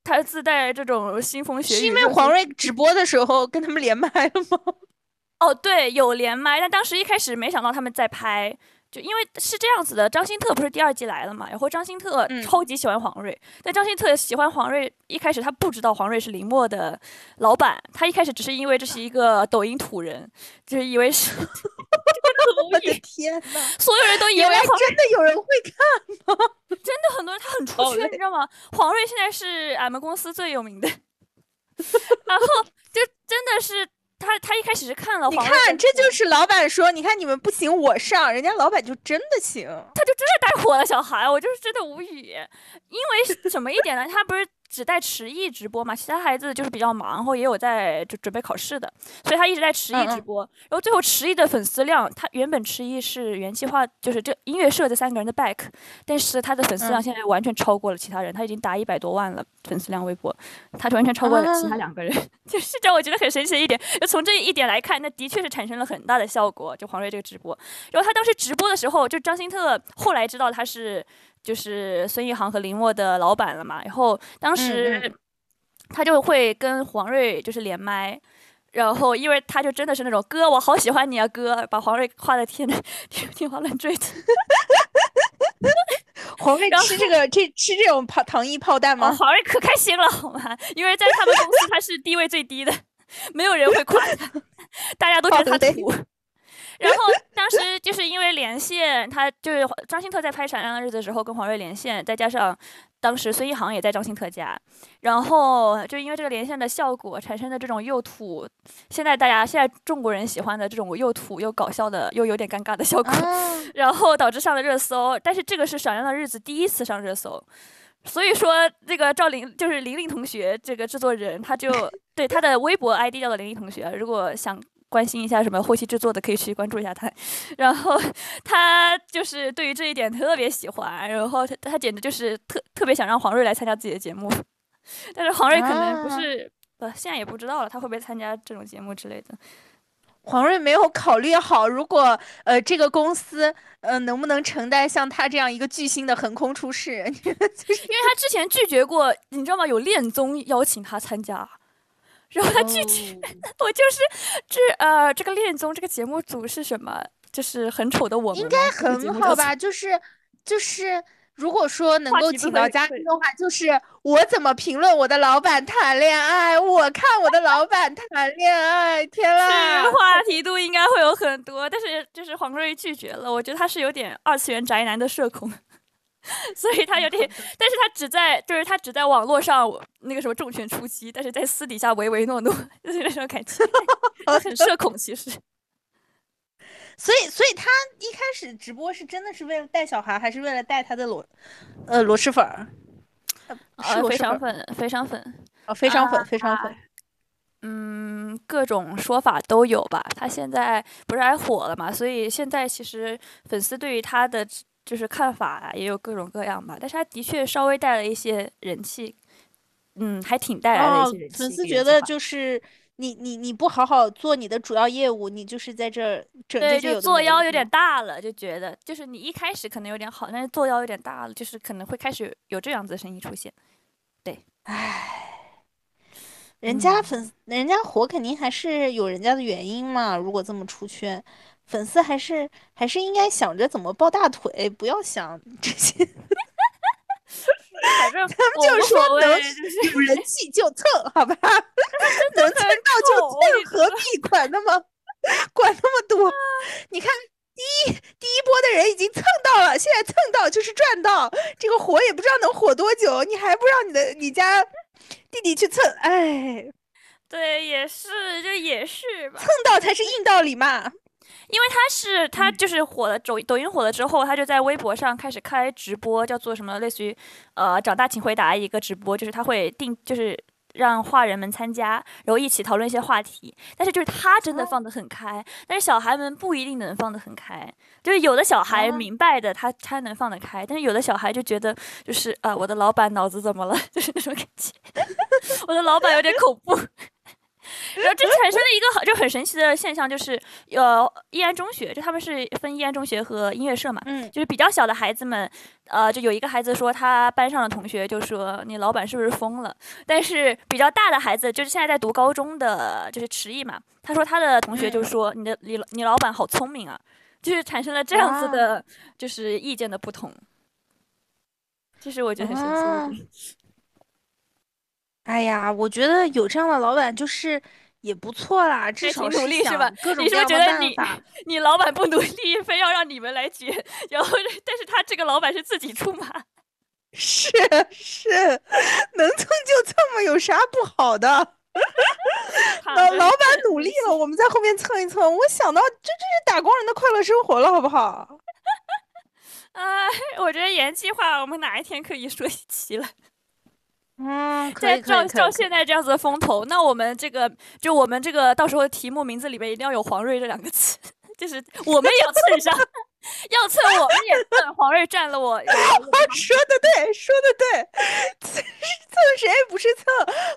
他自带这种腥风血雨。是因为黄睿直播的时候跟他们连麦了吗？哦，对，有连麦，但当时一开始没想到他们在拍。就因为是这样子的，张新特不是第二季来了嘛？然后张新特超级喜欢黄睿，但张新特喜欢黄睿，一开始他不知道黄睿是林墨的老板，他一开始只是因为这是一个抖音土人，就是以为是。我的天呐，所有人都 以为真的有人会看吗？真的很多人，他很出圈，你知道吗？黄睿现在是俺们公司最有名的，然后就真的是。他他一开始是看了，你看这就是老板说，你看你们不行，我上，人家老板就真的行，他就真的带火了小孩，我就是真的无语。因为什么一点呢？他不是只带迟疑直播嘛，其他孩子就是比较忙，然后也有在就准备考试的，所以他一直在迟疑直播。然后最后迟疑的粉丝量，他原本迟疑是元气化，就是这音乐社这三个人的 back，但是他的粉丝量现在完全超过了其他人，他已经达一百多万了粉丝量微博，他完全超过了其他两个人，就是这我觉得很神奇的一点。就从这一点来看，那的确是产生了很大的效果。就黄睿这个直播，然后他当时直播的时候，就张新特后来知道他是。就是孙一航和林默的老板了嘛，然后当时他就会跟黄睿就是连麦，然后因为他就真的是那种哥，我好喜欢你啊哥，把黄睿夸的天天天花乱坠的。黄睿吃这个这吃这种炮糖衣炮弹吗？黄睿可开心了好吗？因为在他们公司他是地位最低的，没有人会夸他，大家都觉得他土。然后当时就是因为连线，他就是张新特在拍《闪亮的日子》的时候跟黄睿连线，再加上当时孙一航也在张新特家，然后就因为这个连线的效果产生的这种又土，现在大家现在中国人喜欢的这种又土又搞笑的又有点尴尬的效果，然后导致上了热搜。但是这个是《闪亮的日子》第一次上热搜，所以说这个赵琳就是玲玲同学这个制作人，他就对他的微博 ID 叫做玲玲同学，如果想。关心一下什么后期制作的，可以去关注一下他。然后 他就是对于这一点特别喜欢，然后他他简直就是特特别想让黄睿来参加自己的节目。但是黄睿可能不是，呃，现在也不知道了，他会不会参加这种节目之类的。黄睿没有考虑好，如果呃这个公司呃能不能承担像他这样一个巨星的横空出世？因为他之前拒绝过，你知道吗？有恋综邀请他参加。然后他拒绝，我就是这呃，这个恋综这个节目组是什么？就是很丑的我们，应该很好吧？就是就是，如果说能够请到嘉宾的话，就是我怎么评论我的老板谈恋爱？我看我的老板谈恋爱，天啦！话题度应该会有很多，但是就是黄睿拒绝了。我觉得他是有点二次元宅男的社恐。所以他有点，但是他只在，就是他只在网络上那个什么重拳出击，但是在私底下唯唯诺诺，就是那种感觉，很社恐其实。所以，所以他一开始直播是真的是为了带小孩，还是为了带他的螺，呃，螺蛳粉儿？是非常粉，肥肠粉，哦，肥肠粉，肥肠粉。嗯，各种说法都有吧。他现在不是还火了嘛？所以现在其实粉丝对于他的。就是看法也有各种各样吧，但是他的确稍微带了一些人气，嗯，还挺带来的一些人气。粉丝觉得就是你你你不好好做你的主要业务，你就是在这儿整对，就作妖有点大了，就觉得就是你一开始可能有点好，但是作妖有点大了，就是可能会开始有这样子的声音出现。对，唉，人家粉人家火肯定还是有人家的原因嘛，如果这么出圈。粉丝还是还是应该想着怎么抱大腿，不要想这些。反正他们就说能有人气就蹭，好吧？能蹭到就蹭，何必管那么管那么多？你看第一第一波的人已经蹭到了，现在蹭到就是赚到，这个火也不知道能火多久，你还不让你的你家弟弟去蹭？哎，对，也是，就也是吧，蹭到才是硬道理嘛。因为他是他就是火了，抖抖音火了之后，他就在微博上开始开直播，叫做什么类似于，呃，长大请回答一个直播，就是他会定，就是让画人们参加，然后一起讨论一些话题。但是就是他真的放得很开，但是小孩们不一定能放得很开。就是有的小孩明白的，他他能放得开，但是有的小孩就觉得就是呃，我的老板脑子怎么了？就是那种感觉，我的老板有点恐怖。然后这产生了一个好就很神奇的现象，就是呃，易安中学就他们是分易安中学和音乐社嘛，嗯，就是比较小的孩子们，呃，就有一个孩子说他班上的同学就说你老板是不是疯了？但是比较大的孩子，就是现在在读高中的，就是迟毅嘛，他说他的同学就说你的你你老板好聪明啊，就是产生了这样子的，就是意见的不同。其实我觉得很神奇。哎呀，我觉得有这样的老板就是也不错啦，至少努力是吧？各种各样的办法。你老板不努力，非要让你们来接，然后但是他这个老板是自己出马。是是，能蹭就蹭嘛，有啥不好的？老老板努力了，我们在后面蹭一蹭。我想到这这是打工人的快乐生活了，好不好？哎，我觉得原计划我们哪一天可以说一期了？嗯，可再以可以照照现在这样子的风头，那我们这个就我们这个到时候题目名字里面一定要有黄瑞这两个字，就是我们也要蹭上，要蹭我们也蹭。黄瑞占了我，说的对，说的对，蹭蹭谁不是蹭？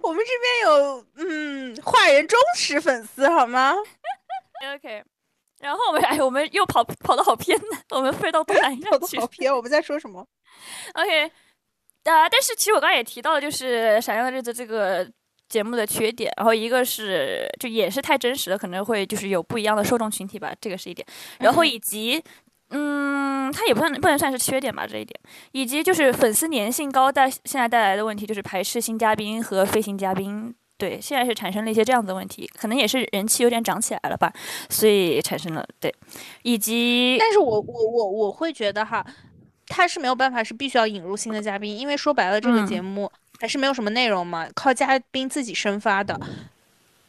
我们这边有嗯坏人忠实粉丝好吗？OK。然后我们哎，我们又跑跑的好偏呢，我们飞到东南亚去跑的好。偏，我们在说什么？OK，啊、但是其实我刚才也提到了，就是《闪耀的日子》这个节目的缺点，然后一个是就也是太真实了，可能会就是有不一样的受众群体吧，这个是一点。然后以及，嗯，它也不算不能算是缺点吧，这一点，以及就是粉丝粘性高带现在带来的问题，就是排斥新嘉宾和飞行嘉宾。对，现在是产生了一些这样子的问题，可能也是人气有点涨起来了吧，所以产生了对，以及但是我我我我会觉得哈，他是没有办法，是必须要引入新的嘉宾，因为说白了，这个节嗯目还是没有什么内容嘛，靠嘉宾自己生发的。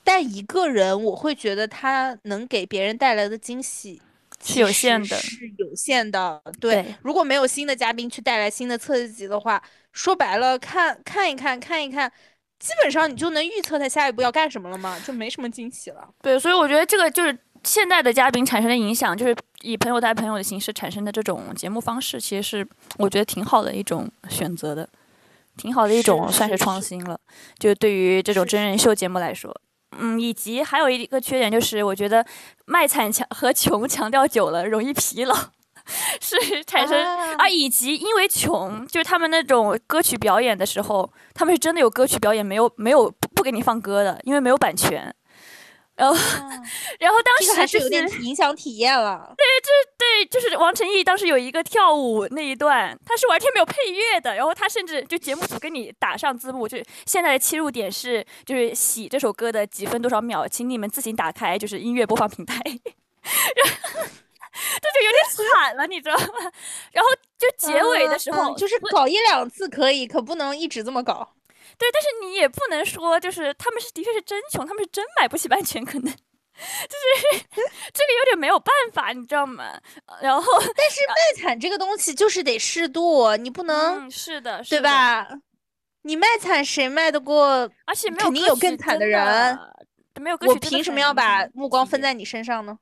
但一个人，我会觉得他能给别人带来的惊喜是有限的是有限的。对，对如果没有新的嘉宾去带来新的刺激的话，说白了，看看一看，看一看，基本上你就能预测他下一步要干什么了嘛，就没什么惊喜了。对，所以我觉得这个就是现在的嘉宾产生的影响，就是以朋友带朋友的形式产生的这种节目方式，其实是我觉得挺好的一种选择的，挺好的一种算是创新了。就对于这种真人秀节目来说，嗯，以及还有一个缺点就是，我觉得卖惨强和穷强调久了容易疲劳，是产生啊啊，以及因为穷，就是他们那种歌曲表演的时候，他们是真的有歌曲表演，没有没有不不给你放歌的，因为没有版权。然后，然后当时这个还是有点影响体验了。对，就是王晨毅当时有一个跳舞那一段，他是完全没有配乐的，然后他甚至就节目组给你打上字幕，就是现在的切入点是就是《喜》这首歌的几分多少秒，请你们自行打开就是音乐播放平台，然后这就有点惨了，你知道吗？然后就结尾的时候，就是搞一两次可以，可不能一直这么搞。对，但是你也不能说就是他们是的确是真穷，他们是真买不起版权，可能就是 这个有点没有办法，你知道吗？呃然后但是卖惨这个东西就是得适度，你不能、嗯，是的，是对的？吧？你卖惨谁卖得过？而且没有肯定有更惨的真人没有歌曲我凭什么要把目光分在你身上呢？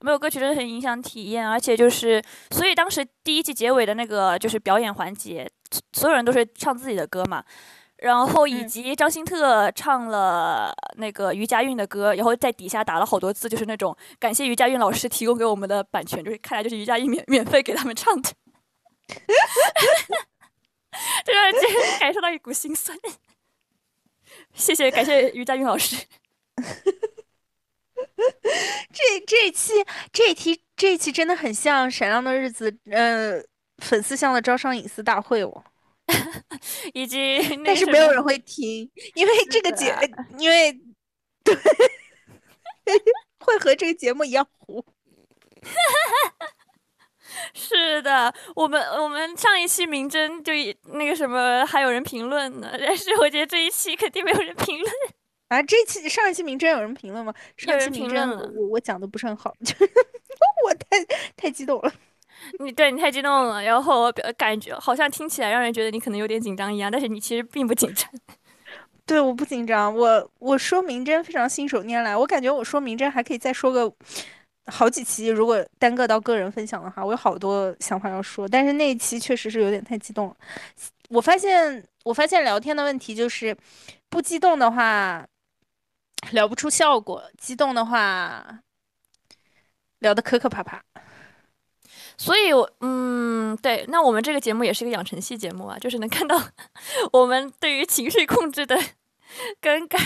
没有歌曲真的很影响体验，而且就是，所以当时第一季结尾的那个就是表演环节，所有人都是唱自己的歌嘛，然后以嗯及张新特唱了那个于佳韵的歌，然后在底下打了好多字，就是那种感谢于佳韵老师提供给我们的版权，就是看来就是于佳韵免免费给他们唱的，这让人感受到一股心酸。谢谢，感谢于佳韵老师。这这一期这一期这一期真的很像《闪亮的日子》呃粉丝向的招商引丝大会哦，以及 那但是没有人会听，因为这个节因为对会和这个节目一样糊。是的，我们我们上一期明侦就那个什么还有人评论呢，但是我觉得这一期肯定没有人评论。啊，这期上一期名侦有人评论吗？上一期人名侦我我我讲的不是很好，就 我太太激动了。你对你太激动了，然后我表感觉好像听起来让人觉得你可能有点紧张一样，但是你其实并不紧张。对，我不紧张，我我说名侦非常信手拈来，我感觉我说名侦还可以再说个好几期，如果单个到个人分享的话，我有好多想法要说，但是那一期确实是有点太激动了。我发现我发现聊天的问题就是，不激动的话聊不出效果，激动的话聊得磕磕巴巴。所以我，嗯，对，那我们这个节目也是一个养成系节目啊，就是能看到我们对于情绪控制的 更改、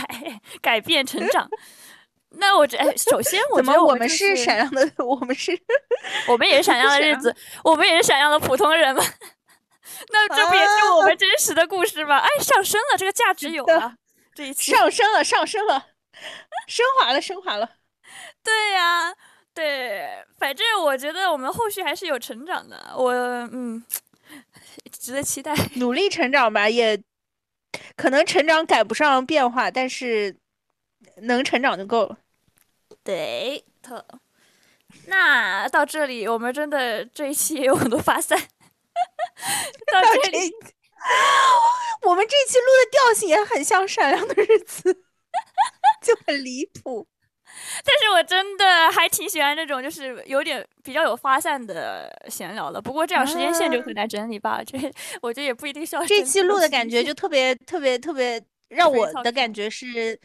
改变、成长。那我这，哎，首先我觉得们就们是闪亮的，我们是 我们也是闪亮的日子，我们也是闪亮的普通人嘛。那这不也是我们真实的故事吗？哎，上升了，这个价值有了。这一期，上升了，上升了，升华了，升华了。对呀、对，反正我觉得我们后续还是有成长的。我嗯，值得期待。努力成长吧，也可能成长赶不上变化，但是能成长就够了。对的。那到这里，我们真的这一期也有很多发散。到这里，我们们这期录的调性也很像闪亮的日子，就很离谱。但是我真的还挺喜欢这种，就是有点比较有发散的闲聊的。不过这样时间线就很难整理吧？这我觉得也不一定需要。这期录的感觉就特别特别特别，让我的感觉是，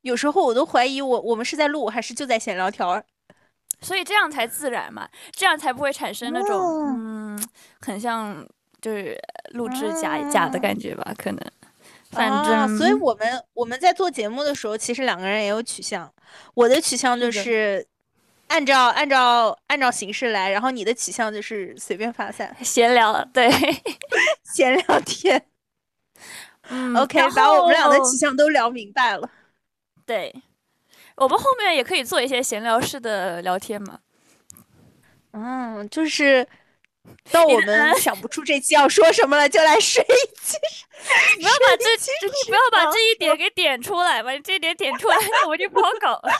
有时候我都怀疑我我们是在录还是就在闲聊条儿。所以这样才自然嘛，这样才不会产生那种嗯，很像就是录制假假的感觉吧？可能。反正，所以我们我们在做节目的时候，其实两个人也有取向。我的取向就是按照按照按照形式来，然后你的取向就是随便发散闲聊，对，闲聊天。嗯，OK，把我们俩的取向都聊明白了。对，我们后面也可以做一些闲聊式的聊天嘛。嗯，就是。到我们想不出这期要说什么了，就来睡一期。不要把这期，你不要把这一点给点出来把这一点点出来，我就不好搞了。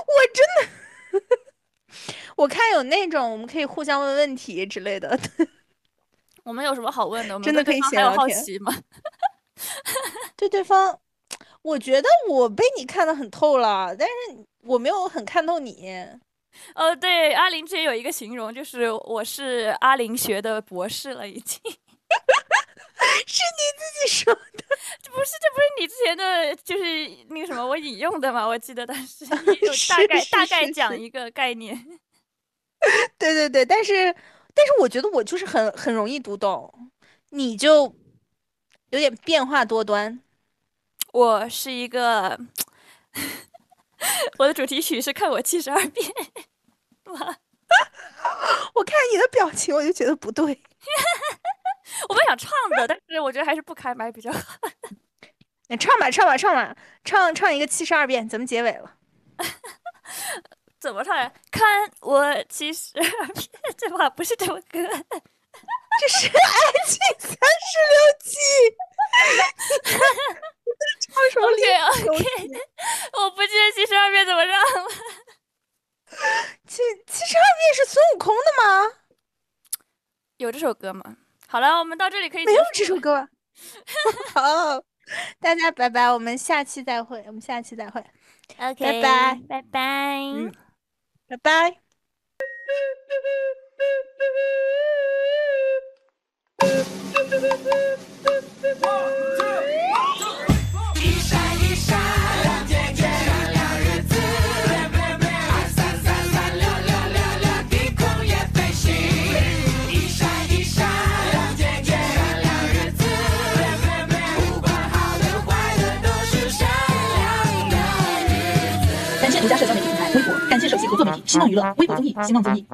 我真的，我看有那种我们可以互相问问题之类的。我们有什么好问的？我们真的可以闲聊好奇吗？对对方，我觉得我被你看得很透了，但是我没有很看透你。呃，对，阿林之前有一个形容，就是我是阿林学的博士了，已经。是你自己说的，这不是这不是你之前的，就是那个什么我引用的嘛？我记得当时有大概大概讲一个概念。对对对，但是但是我觉得我就是很很容易读懂，你就有点变化多端。我是一个。我的主题曲是看我七十二变，哇！我看你的表情，我就觉得不对。我本想唱的，但是我觉得还是不开麦比较好。你唱吧，唱吧，唱吧，唱唱一个七十二变，咱们结尾了。怎么唱呀？看我七十二变，这话不是这首歌，这是爱情三十六计。唱什么？OK，我不记得七十二变怎么唱了。七七十二变是孙悟空的吗？有这首歌吗？好了，我们到这里可以没有这首歌。好，大家拜拜，我们下期再会，我们下期再会。OK，拜拜，拜拜，嗯，拜拜。独家社交新浪娱乐微博综艺新浪综艺。